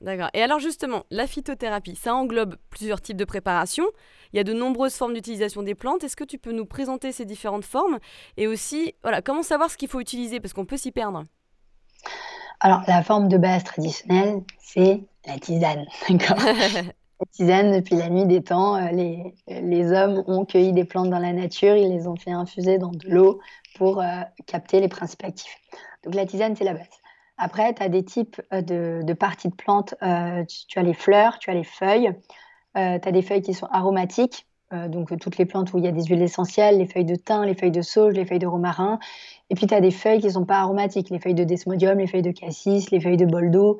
A: D'accord. Et alors justement, la phytothérapie, ça englobe plusieurs types de préparations. Il y a de nombreuses formes d'utilisation des plantes. Est-ce que tu peux nous présenter ces différentes formes Et aussi, voilà, comment savoir ce qu'il faut utiliser Parce qu'on peut s'y perdre?
B: Alors, la forme de base traditionnelle, c'est la tisane. *laughs* *laughs* la tisane, depuis la nuit des temps, euh, les, les, hommes ont cueilli des plantes dans la nature, ils les ont fait infuser dans de l'eau pour euh, capter les principes actifs. Donc, la tisane, c'est la base. Après, tu as des types euh, de, parties de plantes. Euh, tu, as les fleurs, tu as les feuilles. Euh, tu as des feuilles qui sont aromatiques, donc toutes les plantes où il y a des huiles essentielles, les feuilles de thym, les feuilles de sauge, les feuilles de romarin. Et puis tu as des feuilles qui ne sont pas aromatiques, les feuilles de desmodium, les feuilles de cassis, les feuilles de boldo.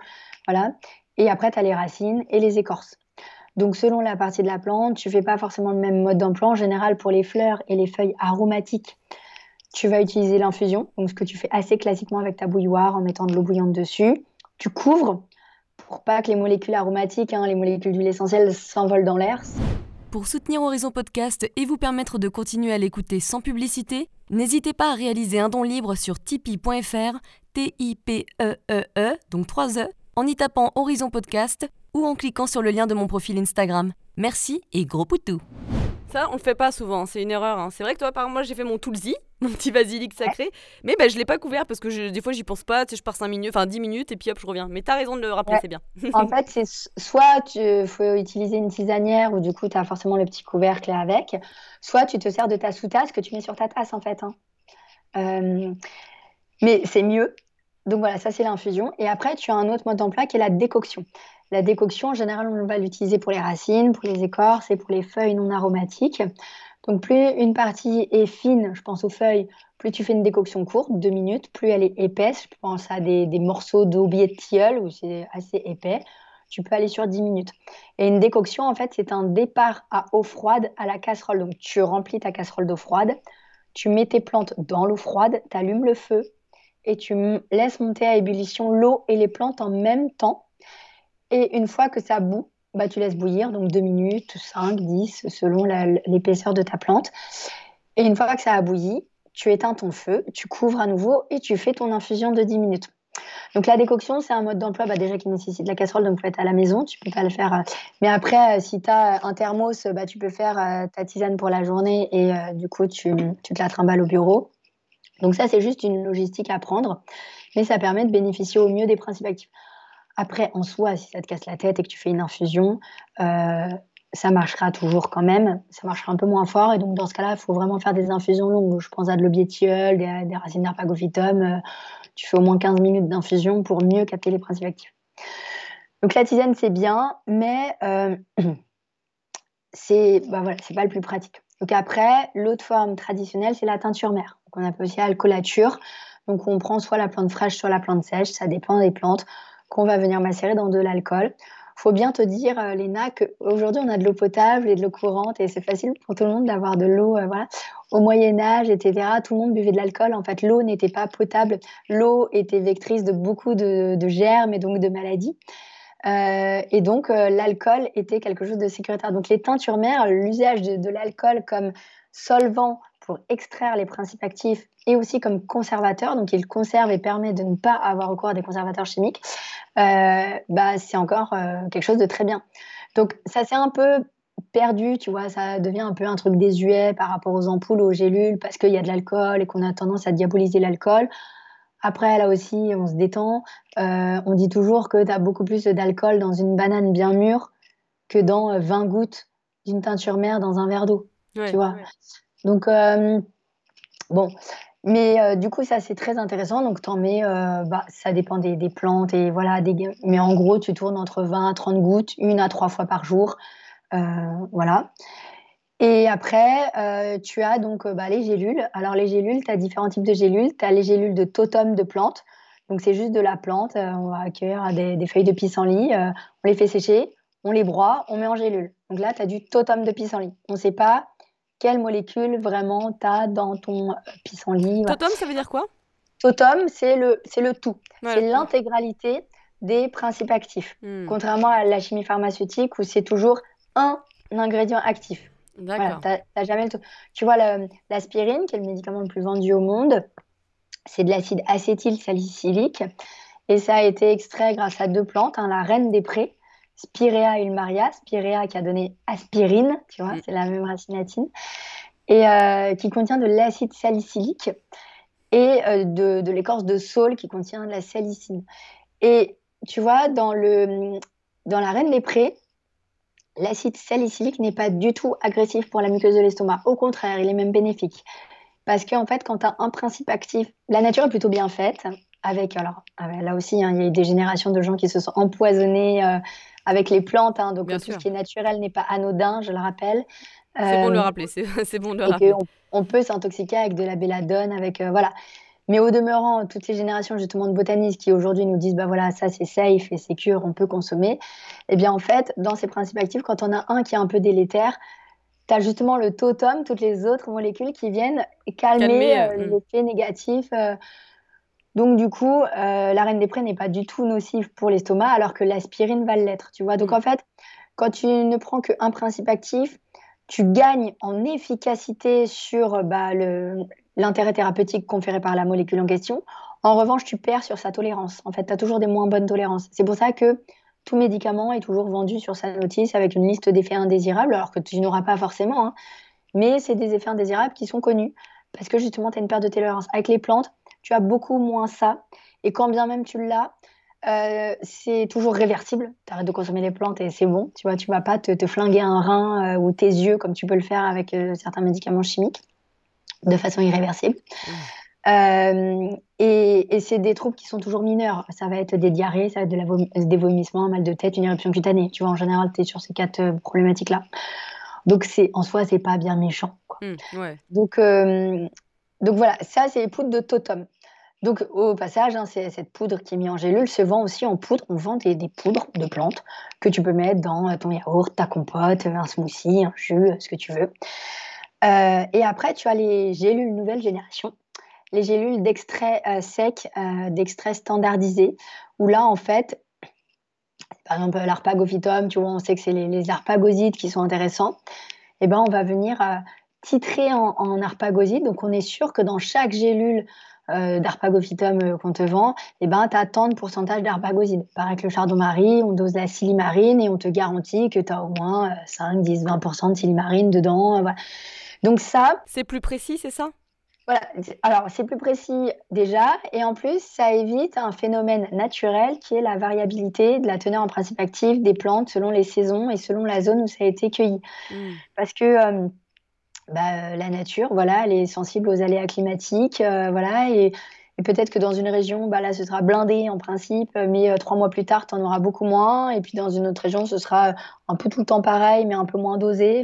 B: Voilà. Et après, tu as les racines et les écorces. Donc, selon la partie de la plante, tu fais pas forcément le même mode d'emploi. En général, pour les fleurs et les feuilles aromatiques, tu vas utiliser l'infusion, donc ce que tu fais assez classiquement avec ta bouilloire en mettant de l'eau bouillante dessus. Tu couvres pour pas que les molécules aromatiques, hein, les molécules d'huile essentielle s'envolent dans l'air.
A: Pour soutenir Horizon Podcast et vous permettre de continuer à l'écouter sans publicité, n'hésitez pas à réaliser un don libre sur tipeee.fr, T-I-P-E-E-E, -E -E, donc 3 E, en y tapant Horizon Podcast ou en cliquant sur le lien de mon profil Instagram. Merci et gros poutou ça, on le fait pas souvent, c'est une erreur. Hein. C'est vrai que toi, par moi, j'ai fait mon Tulsi, mon petit basilic sacré, mais bah, je l'ai pas couvert parce que des fois, j'y pense pas. Tu sais, je pars 5 minutes, enfin 10 minutes et puis hop, je reviens. Mais tu as raison de le rappeler, c'est bien. *laughs*
B: en fait, c'est soit tu faut utiliser une tisanière ou du coup, tu as forcément le petit couvercle avec, soit tu te sers de ta sous-tasse que tu mets sur ta tasse en fait. Hein. Euh, mais c'est mieux. Donc voilà, ça c'est l'infusion. Et après, tu as un autre mode d'emploi qui est la décoction. La décoction, en général, on va l'utiliser pour les racines, pour les écorces et pour les feuilles non aromatiques. Donc, plus une partie est fine, je pense aux feuilles, plus tu fais une décoction courte, deux minutes, plus elle est épaisse. Je pense à des, morceaux d'aubier de tilleul où c'est assez épais. Tu peux aller sur 10 minutes. Et une décoction, en fait, c'est un départ à eau froide à la casserole. Donc, tu remplis ta casserole d'eau froide, tu mets tes plantes dans l'eau froide, tu allumes le feu et tu laisses monter à ébullition l'eau et les plantes en même temps. Et une fois que ça bout, bah, tu laisses bouillir, donc 2 minutes, 5, 10, selon l'épaisseur de ta plante. Et une fois que ça a bouilli, tu éteins ton feu, tu couvres à nouveau et tu fais ton infusion de 10 minutes. Donc la décoction, c'est un mode d'emploi bah, déjà qui nécessite la casserole, donc faut être à la maison, tu peux pas le faire. Euh, mais après, euh, si tu as un thermos, bah, tu peux faire euh, ta tisane pour la journée et du coup, tu, tu, te la trimbales au bureau. Donc ça, c'est juste une logistique à prendre, mais ça permet de bénéficier au mieux des principes actifs. Après, en soi, si ça te casse la tête et que tu fais une infusion, euh, ça marchera toujours quand même. Ça marchera un peu moins fort. Et donc, dans ce cas-là, il faut vraiment faire des infusions longues. Je pense à de l'obiétiol, des, des racines d'arpagophytum. Euh, tu fais au moins 15 minutes d'infusion pour mieux capter les principes actifs. Donc, la tisane, c'est bien, mais euh, *clears throat* c'est bah voilà, pas le plus pratique. Donc, après, l'autre forme traditionnelle, c'est la teinture mère. qu'on appelle aussi alcoolature. Donc, on prend soit la plante fraîche, soit la plante sèche. Ça dépend des plantes qu'on va venir macérer dans de l'alcool faut bien te dire, euh, Léna, qu'aujourd'hui, on a de l'eau potable et de l'eau courante et c'est facile pour tout le monde d'avoir de l'eau. Euh, voilà. Au Moyen-Âge, etc., tout le monde buvait de l'alcool. En fait, l'eau n'était pas potable. L'eau était vectrice de beaucoup de, germes et donc de maladies. Euh, et donc, l'alcool était quelque chose de sécuritaire. Donc, les teintures mères, l'usage de l'alcool comme solvant pour extraire les principes actifs et aussi comme conservateur, donc il conserve et permet de ne pas avoir recours à des conservateurs chimiques, euh, bah, c'est encore euh, quelque chose de très bien. Donc ça s'est un peu perdu, tu vois, ça devient un peu un truc désuet par rapport aux ampoules, aux gélules, parce qu'il y a de l'alcool et qu'on a tendance à diaboliser l'alcool. Après, là aussi, on se détend. Euh, on dit toujours que tu as beaucoup plus d'alcool dans une banane bien mûre que dans 20 gouttes d'une teinture mère dans un verre d'eau. tu vois. Donc, bon, mais euh, du coup, ça, c'est très intéressant. Donc, t'en mets, euh, bah, ça dépend des, plantes. Et voilà, des, mais en gros, tu tournes entre 20 à 30 gouttes, une à trois fois par jour. Euh, voilà. Et après, tu as donc bah, les gélules. Alors, les gélules, tu as différents types de gélules. Tu as les gélules de totem de plantes. Donc, c'est juste de la plante. on va accueillir des, des, feuilles de pissenlit. on les fait sécher, on les broie, on met en gélule. Donc là, tu as du totem de pissenlit. On ne sait pas quelle molécule vraiment tu as dans ton euh, pissenlit.
A: Totem, ça veut dire quoi?
B: Totem, c'est le, le tout. c'est l'intégralité des principes actifs. Hmm. Contrairement à la chimie pharmaceutique où c'est toujours un ingrédient actif. D'accord. Voilà, jamais le Tu vois, l'aspirine, qui est le médicament le plus vendu au monde, c'est de l'acide acétylsalicylique. Et ça a été extrait grâce à deux plantes, hein, la reine des prés Spirea ulmaria, Spirea qui a donné aspirine, tu vois, c'est la même racine latine, et euh, qui contient de l'acide salicylique et euh, de, l'écorce de saule qui contient de la salicine. Et tu vois, dans, le, dans la reine des prés, l'acide salicylique n'est pas du tout agressif pour la muqueuse de l'estomac. Au contraire, il est même bénéfique. Parce qu'en fait, quand tu as un principe actif, la nature est plutôt bien faite. Avec, alors là aussi, hein, il y a eu des générations de gens qui se sont empoisonnés euh, avec les plantes. Hein, donc tout ce qui est naturel n'est pas anodin, je le rappelle.
A: C'est bon de le euh, rappeler, c'est *laughs* bon de le rappeler.
B: On, peut s'intoxiquer avec de la belladone, avec euh, voilà. Mais au demeurant, toutes ces générations justement de botanistes qui aujourd'hui nous disent bah voilà ça c'est safe et sécure, on peut consommer. Eh bien en fait, dans ces principes actifs, quand on a un qui est un peu délétère, tu as justement le totem, toutes les autres molécules qui viennent calmer, euh, hmm. l'effet négatif. Donc, du coup, euh, la reine des prés n'est pas du tout nocive pour l'estomac, alors que l'aspirine va l'être, tu vois. Donc, mm. en fait, quand tu ne prends qu'un principe actif, tu gagnes en efficacité sur bah, l'intérêt thérapeutique conféré par la molécule en question. En revanche, tu perds sur sa tolérance. En fait, tu as toujours des moins bonnes tolérances. C'est pour ça que tout médicament est toujours vendu sur sa notice avec une liste d'effets indésirables, alors que tu n'auras pas forcément. Hein. Mais c'est des effets indésirables qui sont connus parce que justement, tu as une perte de tolérance. Avec les plantes, tu as beaucoup moins ça. Et quand bien même tu l'as, euh, c'est toujours réversible. Tu arrêtes de consommer les plantes et c'est bon. Tu vois, tu vas pas te, flinguer un rein euh, ou tes yeux comme tu peux le faire avec euh, certains médicaments chimiques de façon irréversible. Mmh. et, c'est des troubles qui sont toujours mineurs. Ça va être des diarrhées, ça va être de la des vomissements, un mal de tête, une éruption cutanée. Tu vois, en général, tu es sur ces quatre problématiques-là. Donc, c'est en soi, c'est pas bien méchant. Mmh, ouais. Donc, donc voilà, ça, c'est les poudres de totem. Donc au passage, hein, cette poudre qui est mise en gélule se vend aussi en poudre. On vend des, poudres de plantes que tu peux mettre dans euh, ton yaourt, ta compote, un smoothie, un jus, ce que tu veux. Euh, et après, tu as les gélules nouvelle génération, les gélules d'extrait euh, sec, d'extrait standardisé, où là, en fait, par exemple, l'arpagophytum, tu vois, on sait que c'est les, les, arpagosides qui sont intéressants. Eh ben, on va venir titré en, en, arpagosite. Donc, on est sûr que dans chaque gélule euh, d'arpagophytum euh, qu'on te vend, eh ben, tu as tant de pourcentage d'arpagoside. Pareil que le chardon-marie, on dose la silimarine et on te garantit que tu as au moins 5, 10, 20% de silimarine dedans. Euh, Donc, ça.
A: C'est plus précis, c'est ça?
B: Voilà, alors c'est plus précis déjà, et en plus ça évite un phénomène naturel qui est la variabilité de la teneur en principe actif des plantes selon les saisons et selon la zone où ça a été cueilli. Mmh. Parce que euh, bah, la nature, voilà, elle est sensible aux aléas climatiques, euh, voilà, et, peut-être que dans une région, bah, là ce sera blindé en principe, mais euh, trois mois plus tard, tu en auras beaucoup moins, et puis dans une autre région, ce sera un peu tout le temps pareil, mais un peu moins dosé.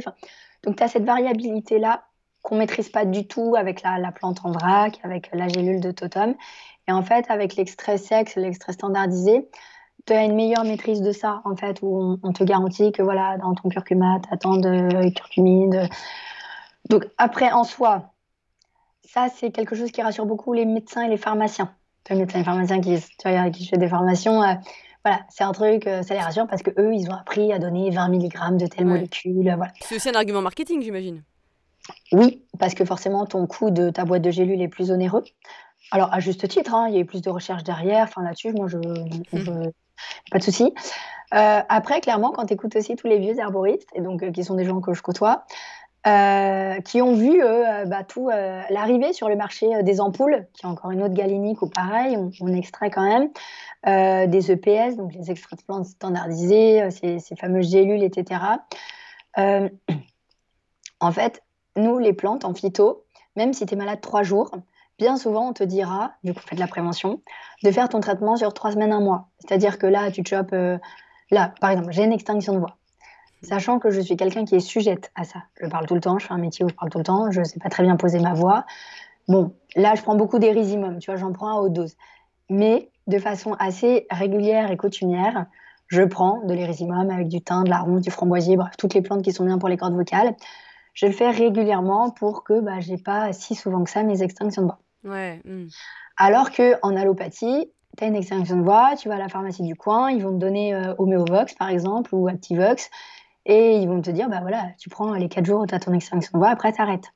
B: donc tu as cette variabilité-là qu'on maîtrise pas du tout avec la, plante en vrac, avec la gélule de totem. Et en fait, avec l'extrait sec, l'extrait standardisé, tu as une meilleure maîtrise de ça, en fait, où on, te garantit que voilà, dans ton curcuma, tu attends de curcumide. Donc, après, en soi, ça, c'est quelque chose qui rassure beaucoup les médecins et les pharmaciens. Les médecins et les pharmaciens qui, qui font des formations, euh, voilà, c'est un truc, euh, ça les rassure parce qu'eux, ils ont appris à donner 20 mg de telle molécule. Voilà.
A: C'est aussi un argument marketing, j'imagine.
B: Oui, parce que forcément, ton coût de ta boîte de gélules est plus onéreux. Alors, à juste titre, hein, il y a eu plus de recherches derrière. Enfin, là-dessus, moi, je, mmh. pas de souci. Euh, après, clairement, quand tu écoutes aussi tous les vieux herboristes, et donc euh, qui sont des gens que je côtoie, euh, qui ont vu bah, tout l'arrivée sur le marché des ampoules, qui est encore une autre galénique ou pareil, on, extrait quand même, des EPS, donc les extraits de plantes standardisés, ces, fameuses gélules, etc. *clears throat* en fait, nous, les plantes en phyto, même si tu es malade trois jours, bien souvent, on te dira, du coup, faites de la prévention, de faire ton traitement sur trois semaines, un mois. C'est-à-dire que là, tu chopes, euh, là, par exemple, j'ai une extinction de voix. Sachant que je suis quelqu'un qui est sujette à ça. Je parle tout le temps, je fais un métier où je parle tout le temps, je ne sais pas très bien poser ma voix. Bon, là, je prends beaucoup d'érysimum, tu vois, j'en prends à haute dose. Mais de façon assez régulière et coutumière, je prends de l'érysimum avec du thym, de la ronde, du framboisier, bref, toutes les plantes qui sont bien pour les cordes vocales je le fais régulièrement pour que bah, je n'ai pas si souvent que ça mes extinctions de voix.
A: Ouais,
B: hmm. Alors qu'en allopathie, tu as une extinction de voix, tu vas à la pharmacie du coin, ils vont te donner euh, Homéovox par exemple ou Activox et ils vont te dire bah voilà, tu prends les 4 jours tu as ton extinction de voix, après tu arrêtes.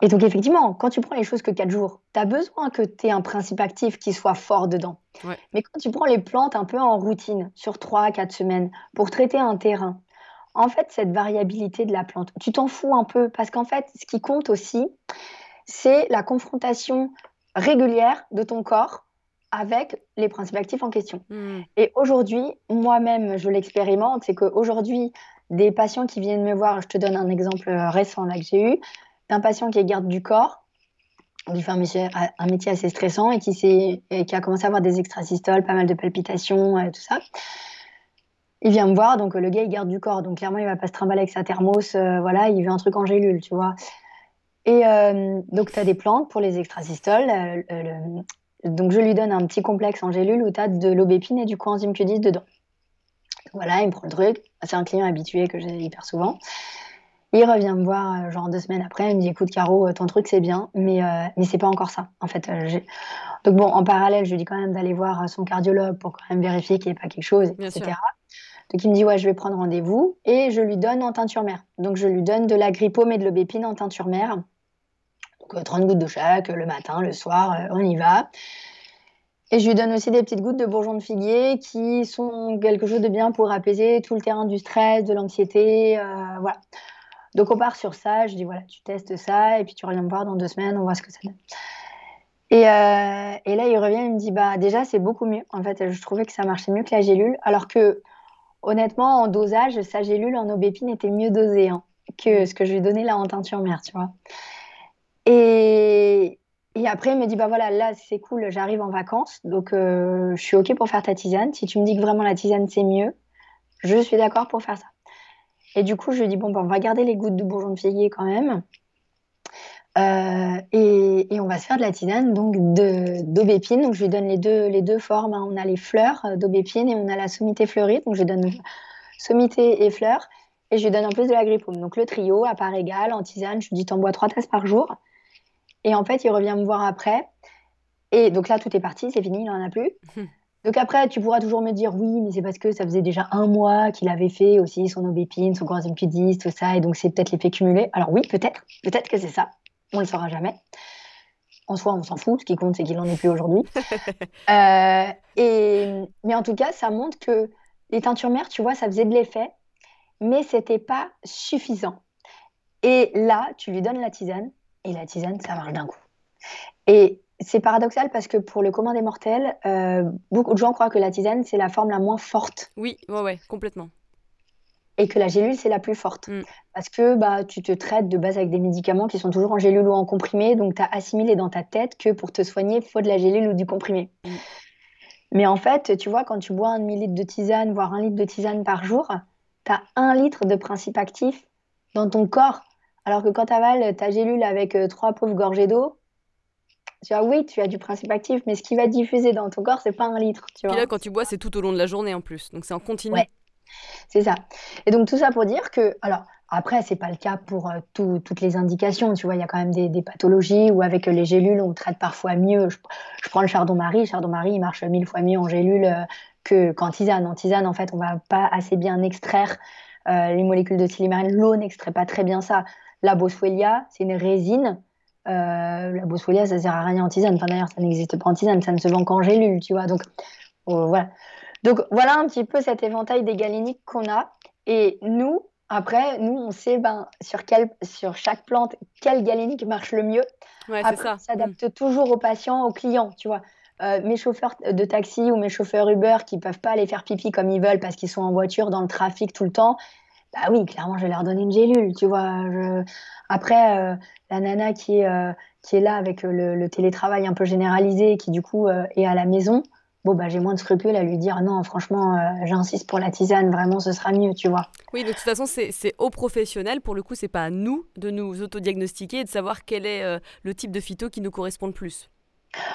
B: Et donc effectivement, quand tu prends les choses que 4 jours, tu as besoin que tu aies un principe actif qui soit fort dedans. Mais quand tu prends les plantes un peu en routine sur 3-4 semaines pour traiter un terrain, en fait, cette variabilité de la plante, tu t'en fous un peu parce qu'en fait, ce qui compte aussi, c'est la confrontation régulière de ton corps avec les principes actifs en question. Hmm. Et aujourd'hui, moi-même, je l'expérimente, c'est qu'aujourd'hui, des patients qui viennent me voir, je te donne un exemple récent là que j'ai eu, d'un patient qui est garde du corps, qui fait un métier, un métier assez stressant et qui, et qui a commencé à avoir des extrasystoles, pas mal de palpitations, et tout ça il vient me voir, donc le gars il garde du corps, donc clairement il va pas se trimballer avec sa thermos, euh, voilà, il veut un truc en gélule, tu vois. Et euh, donc tu as des plantes pour les extrasystoles, euh, donc je lui donne un petit complexe en gélule où tu as de l'aubépine et du coenzyme Q10 dedans. Voilà, il me prend le truc, c'est un client habitué que j'ai hyper souvent. Il revient me voir genre deux semaines après, il me dit écoute Caro, ton truc c'est bien, mais, mais c'est pas encore ça. En fait, donc bon, en parallèle, je lui dis quand même d'aller voir son cardiologue pour quand même vérifier qu'il n'y ait pas quelque chose, etc. Donc il me dit ouais, je vais prendre rendez-vous et je lui donne en teinture mère. Donc je lui donne de la grippome et de l'aubépine en teinture mère. Donc 30 euh, gouttes de chaque le matin, le soir, euh, on y va. Et je lui donne aussi des petites gouttes de bourgeon de figuier qui sont quelque chose de bien pour apaiser tout le terrain du stress, de l'anxiété, euh, voilà. Donc on part sur ça, je dis voilà, tu testes ça et puis tu reviens me voir dans deux semaines, on voit ce que ça donne. Et, là, il revient, il me dit bah déjà c'est beaucoup mieux. En fait, je trouvais que ça marchait mieux que la gélule, alors que honnêtement, en dosage, sa gélule en aubépine était mieux dosée hein, que ce que je lui donnais là en teinture mère, tu vois. Et, après, il me dit, bah voilà, là, c'est cool, j'arrive en vacances, donc euh, je suis OK pour faire ta tisane. Si tu me dis que vraiment la tisane, c'est mieux, je suis d'accord pour faire ça. Et du coup, je lui dis, bon, bah, on va garder les gouttes de bourgeon de figuier quand même. Euh, et, on va se faire de la tisane donc d'aubépine. Donc je lui donne les deux, les deux formes. Hein. On a les fleurs euh, d'aubépine et on a la sommité fleurie. Donc je donne sommité et fleurs. Et je lui donne en plus de la grippome. Donc le trio à part égale en tisane. Je lui dis t'en bois trois tasses par jour. Et en fait, il revient me voir après. Et donc là, tout est parti, c'est fini, il n'en a plus. Donc après, tu pourras toujours me dire oui, mais c'est parce que ça faisait déjà un mois qu'il avait fait aussi son aubépine, son coenzyme Q10, tout ça, et donc c'est peut-être l'effet cumulé. Alors oui, peut-être, peut-être que c'est ça on ne le saura jamais. En soi, on s'en fout. Ce qui compte, c'est qu'il n'en est plus aujourd'hui. *laughs* Euh, et, mais en tout cas, ça montre que les teintures mères, tu vois, ça faisait de l'effet, mais c'était pas suffisant. Et là, tu lui donnes la tisane, et la tisane, ça marche d'un coup. Et c'est paradoxal parce que pour le commun des mortels, euh, beaucoup de gens croient que la tisane, c'est la forme la moins forte.
A: Oui, ouais, ouais, complètement.
B: Et que la gélule, c'est la plus forte. Mm. Parce que bah, tu te traites de base avec des médicaments qui sont toujours en gélule ou en comprimé, donc tu as assimilé dans ta tête que pour te soigner, il faut de la gélule ou du comprimé. Mm. Mais en fait, tu vois, quand tu bois un demi-litre de tisane, voire un litre de tisane par jour, tu as un litre de principe actif dans ton corps. Alors que quand tu avales ta gélule avec euh, trois pauvres gorgées d'eau, tu vois, oui, tu as du principe actif, mais ce qui va diffuser dans ton corps, c'est pas un litre. Tu
A: vois. Et là, quand tu bois, c'est tout au long de la journée en plus. Donc c'est en continu.
B: Ouais. C'est ça. Et donc tout ça pour dire que, alors après, c'est pas le cas pour euh, toutes les indications. Tu vois, il y a quand même des, pathologies où avec les gélules, on traite parfois mieux. Je, prends le chardon-marie. Le chardon-marie, il marche mille fois mieux en gélule euh, que qu'en tisane. En tisane, en fait, on va pas assez bien extraire euh, les molécules de silymarine. L'eau n'extrait pas très bien ça. La boswellia, c'est une résine euh, la boswellia, ça sert à rien en tisane. Enfin, d'ailleurs, ça n'existe pas en tisane, ça ne se vend qu'en gélule, tu vois. Donc, euh, voilà. Donc, voilà un petit peu cet éventail des galéniques qu'on a. Et nous, après, nous, on sait ben, sur, quel, sur chaque plante quelle galénique marche le mieux.
A: Ouais,
B: après,
A: ça.
B: on s'adapte mm. toujours aux patients, aux clients, tu vois. Euh, mes chauffeurs de taxi ou mes chauffeurs Uber qui peuvent pas aller faire pipi comme ils veulent parce qu'ils sont en voiture dans le trafic tout le temps, bah oui, clairement, je vais leur donner une gélule, tu vois. Après, euh, la nana qui est, euh, qui est là avec le, télétravail un peu généralisé, qui du coup est à la maison, bon, bah, j'ai moins de scrupules à lui dire non, franchement, j'insiste pour la tisane, vraiment, ce sera mieux, tu vois.
A: Oui, de toute façon, c'est aux professionnels, pour le coup, c'est pas à nous de nous autodiagnostiquer et de savoir quel est le type de phyto qui nous correspond le plus.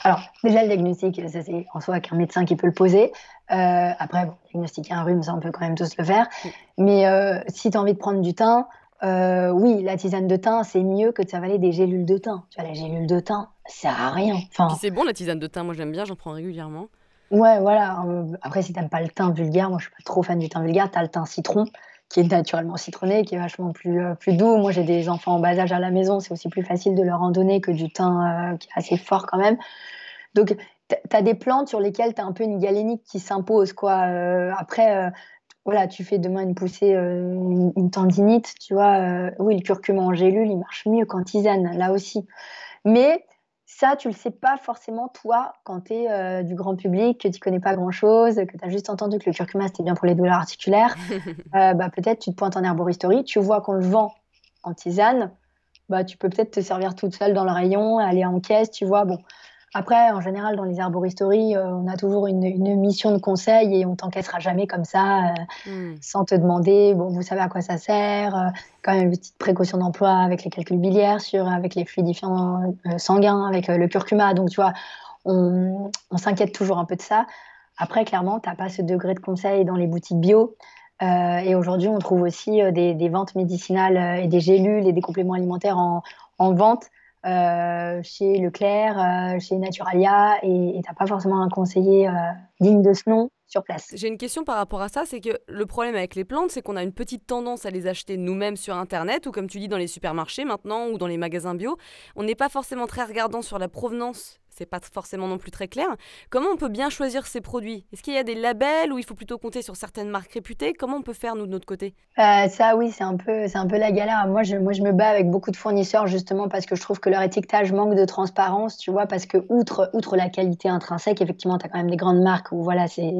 B: Alors, déjà, le diagnostic, c'est en soi qu'un médecin qui peut le poser. Euh, après, bon, diagnostiquer un rhume, ça, on peut quand même tous le faire. Mais euh, si tu as envie de prendre du thym, euh, oui, la tisane de thym, c'est mieux que de s'avaler des gélules de thym. Tu vois, les gélules de thym, ça sert à rien.
A: Enfin, c'est bon, la tisane de thym, moi j'aime bien, j'en prends régulièrement.
B: Ouais, voilà. Après, si t'aimes pas le thym vulgaire, moi je suis pas trop fan du thym vulgaire, tu as le thym citron qui est naturellement citronné, qui est vachement plus, euh, plus doux. Moi, j'ai des enfants en bas âge à la maison, c'est aussi plus facile de leur en donner que du thym euh, qui est assez fort quand même. Donc, tu as des plantes sur lesquelles tu as un peu une galénique qui s'impose. quoi. Euh, après, voilà, tu fais demain une poussée, une, tendinite, tu vois. oui, le curcuma en gélule, il marche mieux qu'en tisane, là aussi. Mais ça, tu le sais pas forcément toi quand tu es euh, du grand public, que tu connais pas grand-chose, que tu as juste entendu que le curcuma c'était bien pour les douleurs articulaires. *laughs* Euh, bah, peut-être tu te pointes en herboristerie, tu vois qu'on le vend en tisane, bah, tu peux peut-être te servir toute seule dans le rayon, aller en caisse, tu vois. Bon, après, en général, dans les arboristeries, euh, on a toujours une, mission de conseil et on t'encaissera jamais comme ça, euh, hmm. sans te demander, bon, vous savez à quoi ça sert, euh, quand même une petite précaution d'emploi avec les calculs biliaires, sur, avec les fluidifiants sanguins, avec le curcuma. Donc, tu vois, on, s'inquiète toujours un peu de ça. Après, clairement, tu n'as pas ce degré de conseil dans les boutiques bio. et aujourd'hui, on trouve aussi des, ventes médicinales et des gélules et des compléments alimentaires en, en vente euh, chez Leclerc, euh, chez Naturalia, et tu n'as pas forcément un conseiller euh, digne de ce nom sur place.
A: J'ai une question par rapport à ça, c'est que le problème avec les plantes, c'est qu'on a une petite tendance à les acheter nous-mêmes sur Internet, ou comme tu dis dans les supermarchés maintenant, ou dans les magasins bio. On n'est pas forcément très regardant sur la provenance c'est pas forcément non plus très clair. Comment on peut bien choisir ces produits? Est-ce qu'il y a des labels ou il faut plutôt compter sur certaines marques réputées? Comment on peut faire nous de notre côté?
B: Euh, Ça oui, c'est un peu c'est un peu la galère. Moi je moi je me bats avec beaucoup de fournisseurs justement parce que je trouve que leur étiquetage manque de transparence, tu vois, parce que outre outre la qualité intrinsèque, effectivement, tu as quand même des grandes marques où voilà, c'est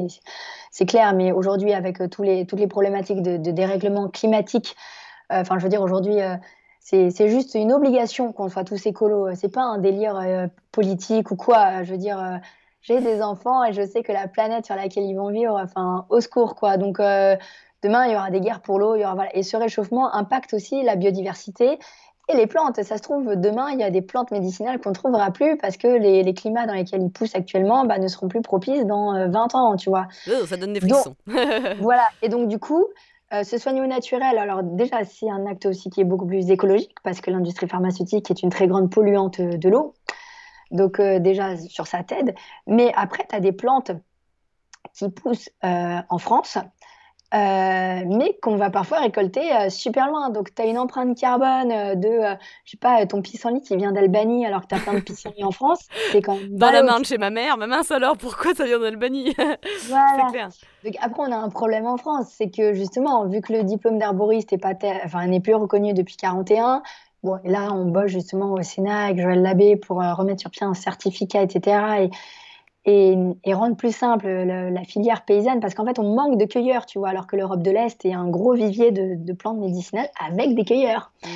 B: c'est clair, mais aujourd'hui avec euh, tous les toutes les problématiques de, dérèglement climatique, euh, enfin je veux dire aujourd'hui c'est juste une obligation qu'on soit tous écolos. C'est pas un délire euh, politique ou quoi. Je veux dire, euh, j'ai des enfants et je sais que la planète sur laquelle ils vont vivre, enfin, au secours, quoi. Donc, euh, demain, il y aura des guerres pour l'eau. Voilà. Et ce réchauffement impacte aussi la biodiversité et les plantes. Ça se trouve, demain, il y a des plantes médicinales qu'on ne trouvera plus parce que les, climats dans lesquels ils poussent actuellement bah, ne seront plus propices dans 20 ans, tu vois.
A: Oh, ça donne des frissons.
B: voilà. Et donc, du coup, euh, se au naturel, alors déjà, c'est un acte aussi qui est beaucoup plus écologique parce que l'industrie pharmaceutique est une très grande polluante de l'eau. Donc euh, déjà, sur sa tête. Mais après, tu as des plantes qui poussent euh, en France euh, mais qu'on va parfois récolter euh, super loin. Donc, tu as une empreinte carbone euh, de, je sais pas, ton pissenlit qui vient d'Albanie alors que tu as plein de pissenlits en France.
A: C'est quand même Dans la main de chez ma mère, ma mince alors, pourquoi ça vient d'Albanie? *laughs*
B: Voilà. clair. Donc, après, on a un problème en France. C'est que justement, vu que le diplôme d'herboriste n'est enfin, plus reconnu depuis 41, Bon, et là, on bosse justement au Sénat avec Joël Labbé pour remettre sur pied un certificat, etc. Et, et, rendre plus simple la, filière paysanne, parce qu'en fait, on manque de cueilleurs, tu vois, alors que l'Europe de l'Est est un gros vivier de, plantes médicinales avec des cueilleurs. Mmh.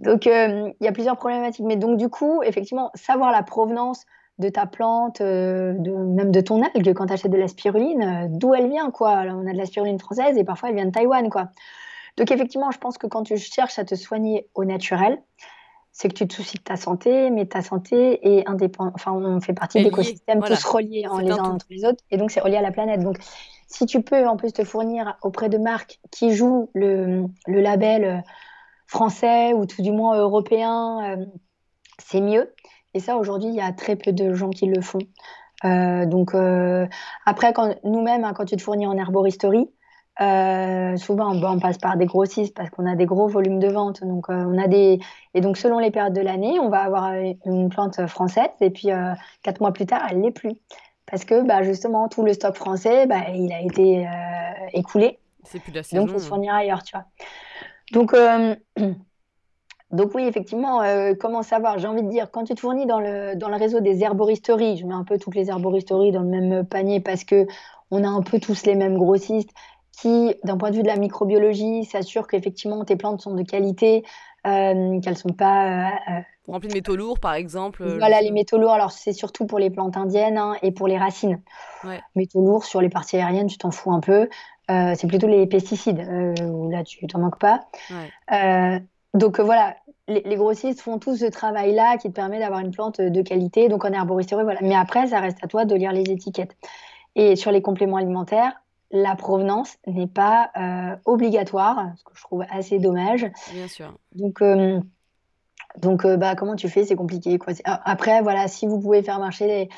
B: Donc, il y a plusieurs problématiques. Mais donc, du coup, effectivement, savoir la provenance de ta plante, euh, de, même de ton algue, quand tu achètes de la spiruline, euh, d'où elle vient, quoi. on a de la spiruline française et parfois elle vient de Taïwan, quoi. Donc effectivement, je pense que quand tu cherches à te soigner au naturel, c'est que tu te soucies de ta santé, mais ta santé est indépendante. Enfin, on fait partie d'écosystèmes tous reliés en les uns entre les autres, et donc c'est relié à la planète. Donc, si tu peux en plus te fournir auprès de marques qui jouent le, le label euh, français ou tout du moins européen, c'est mieux. Et ça, aujourd'hui, il y a très peu de gens qui le font. Euh, donc, euh, après, nous-mêmes, hein, quand tu te fournis en herboristerie, euh, souvent, on passe par des grossistes parce qu'on a des gros volumes de vente. Donc, on a des... Et donc, selon les périodes de l'année, on va avoir une plante française et puis quatre mois plus tard, elle l'est plus. Parce que bah, justement, tout le stock français, bah, il a été écoulé.
A: C'est plus la saison.
B: Donc, il se fournir ailleurs, tu vois. Donc, *clears throat* Donc oui, effectivement, euh, comment savoir? J'ai envie de dire, quand tu te fournis dans le, dans le réseau des herboristeries, je mets un peu toutes les herboristeries dans le même panier parce que on a un peu tous les mêmes grossistes qui, d'un point de vue de la microbiologie, s'assurent qu'effectivement tes plantes sont de qualité, euh, qu'elles sont pas
A: euh, remplies de métaux lourds, par exemple.
B: Voilà, les métaux lourds. Alors c'est surtout pour les plantes indiennes hein, et pour les racines. Métaux lourds sur les parties aériennes, tu t'en fous un peu. c'est plutôt les pesticides où là tu t'en manques pas. donc voilà, les, grossistes font tout ce travail-là qui te permet d'avoir une plante de qualité, donc en herboristerie, voilà. Mais après, ça reste à toi de lire les étiquettes. Et sur les compléments alimentaires, la provenance n'est pas euh, obligatoire, ce que je trouve assez dommage.
A: Bien sûr.
B: Donc, euh, donc euh, bah, comment tu fais? C'est compliqué. Quoi. Après, voilà, si vous pouvez faire marcher les,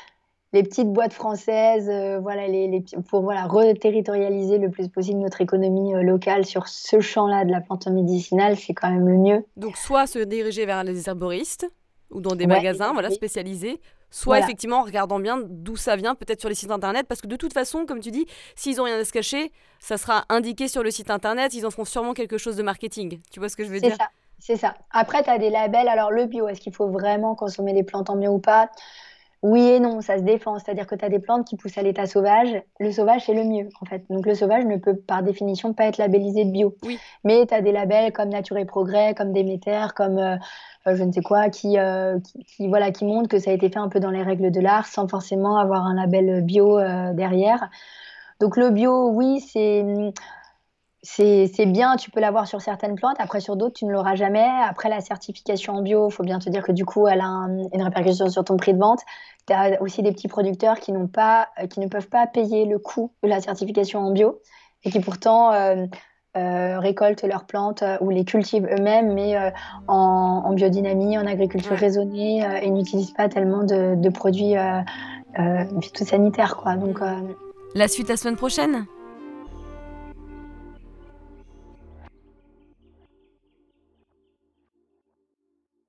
B: les petites boîtes françaises, voilà, les, pour voilà, reterritorialiser le plus possible notre économie locale sur ce champ-là de la plante médicinale, c'est quand même le mieux.
A: Donc soit se diriger vers les herboristes ou dans des magasins voilà, spécialisés, soit effectivement en regardant bien d'où ça vient, peut-être sur les sites internet, parce que de toute façon, comme tu dis, s'ils ont rien à se cacher, ça sera indiqué sur le site internet, ils en feront sûrement quelque chose de marketing. Tu vois ce que je veux dire?
B: C'est ça. Après, tu as des labels. Alors, le bio, est-ce qu'il faut vraiment consommer des plantes en bio ou pas? Oui et non, ça se défend. C'est-à-dire que tu as des plantes qui poussent à l'état sauvage. Le sauvage, c'est le mieux, en fait. Donc le sauvage ne peut, par définition, pas être labellisé de bio.
A: Oui.
B: Mais tu as des labels comme Nature et Progrès, comme Déméter, comme euh, euh, je ne sais quoi, euh, qui, qui, voilà, qui montrent que ça a été fait un peu dans les règles de l'art sans forcément avoir un label bio derrière. Donc le bio, oui, c'est c'est bien, tu peux l'avoir sur certaines plantes, après sur d'autres, tu ne l'auras jamais. Après la certification en bio, il faut bien te dire que du coup, elle a une répercussion sur ton prix de vente. Tu as aussi des petits producteurs qui, pas, euh, qui ne peuvent pas payer le coût de la certification en bio et qui pourtant euh, euh, récoltent leurs plantes ou les cultivent eux-mêmes, mais en, biodynamie, en agriculture raisonnée et n'utilisent pas tellement de, de produits phytosanitaires. Quoi. Donc,
A: la suite la semaine prochaine?